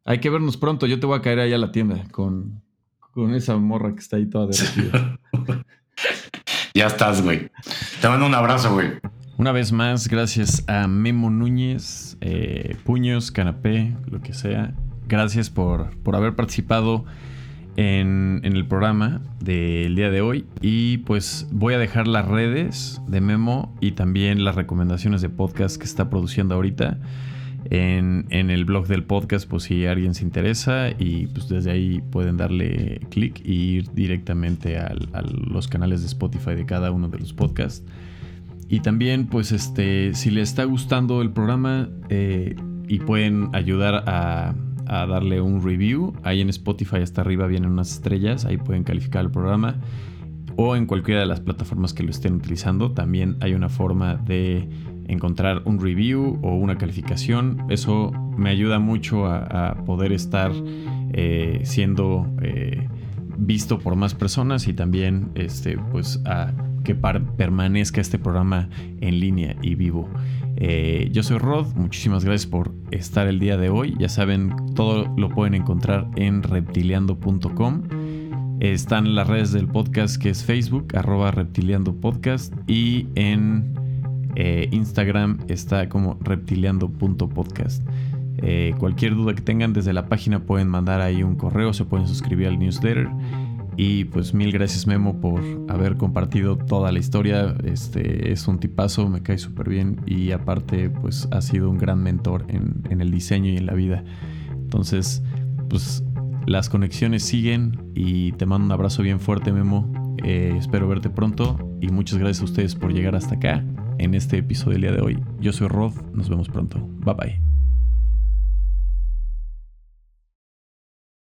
hay que vernos pronto. Yo te voy a caer ahí a la tienda con, con esa morra que está ahí toda derretida. ya estás, güey. Te mando un abrazo, güey. Una vez más, gracias a Memo Núñez, eh, Puños, Canapé, lo que sea. Gracias por, por haber participado en, el programa del día de hoy. Y pues voy a dejar las redes de Memo y también las recomendaciones de podcast que está produciendo ahorita en, el blog del podcast, pues si alguien se interesa. Y pues desde ahí pueden darle clic y ir directamente a, los canales de Spotify de cada uno de los podcasts. Y también, pues, este, si les está gustando el programa eh, y pueden ayudar a, a darle un review. Ahí en Spotify hasta arriba vienen unas estrellas, ahí pueden calificar el programa. O en cualquiera de las plataformas que lo estén utilizando, también hay una forma de encontrar un review o una calificación. Eso me ayuda mucho a, poder estar eh, siendo eh, visto por más personas y también este, pues a que permanezca este programa en línea y vivo. Eh, yo soy Rod, muchísimas gracias por estar el día de hoy. Ya saben, todo lo pueden encontrar en reptiliando.com. Están las redes del podcast que es Facebook, arroba reptiliando podcast y en eh, Instagram está como reptiliando.podcast. Eh, cualquier duda que tengan desde la página pueden mandar ahí un correo, se pueden suscribir al newsletter. Y pues mil gracias Memo por haber compartido toda la historia. Este es un tipazo, me cae súper bien y aparte pues ha sido un gran mentor en, el diseño y en la vida. Entonces pues las conexiones siguen y te mando un abrazo bien fuerte Memo. Eh, espero verte pronto y muchas gracias a ustedes por llegar hasta acá en este episodio del día de hoy. Yo soy Rod, nos vemos pronto. Bye bye.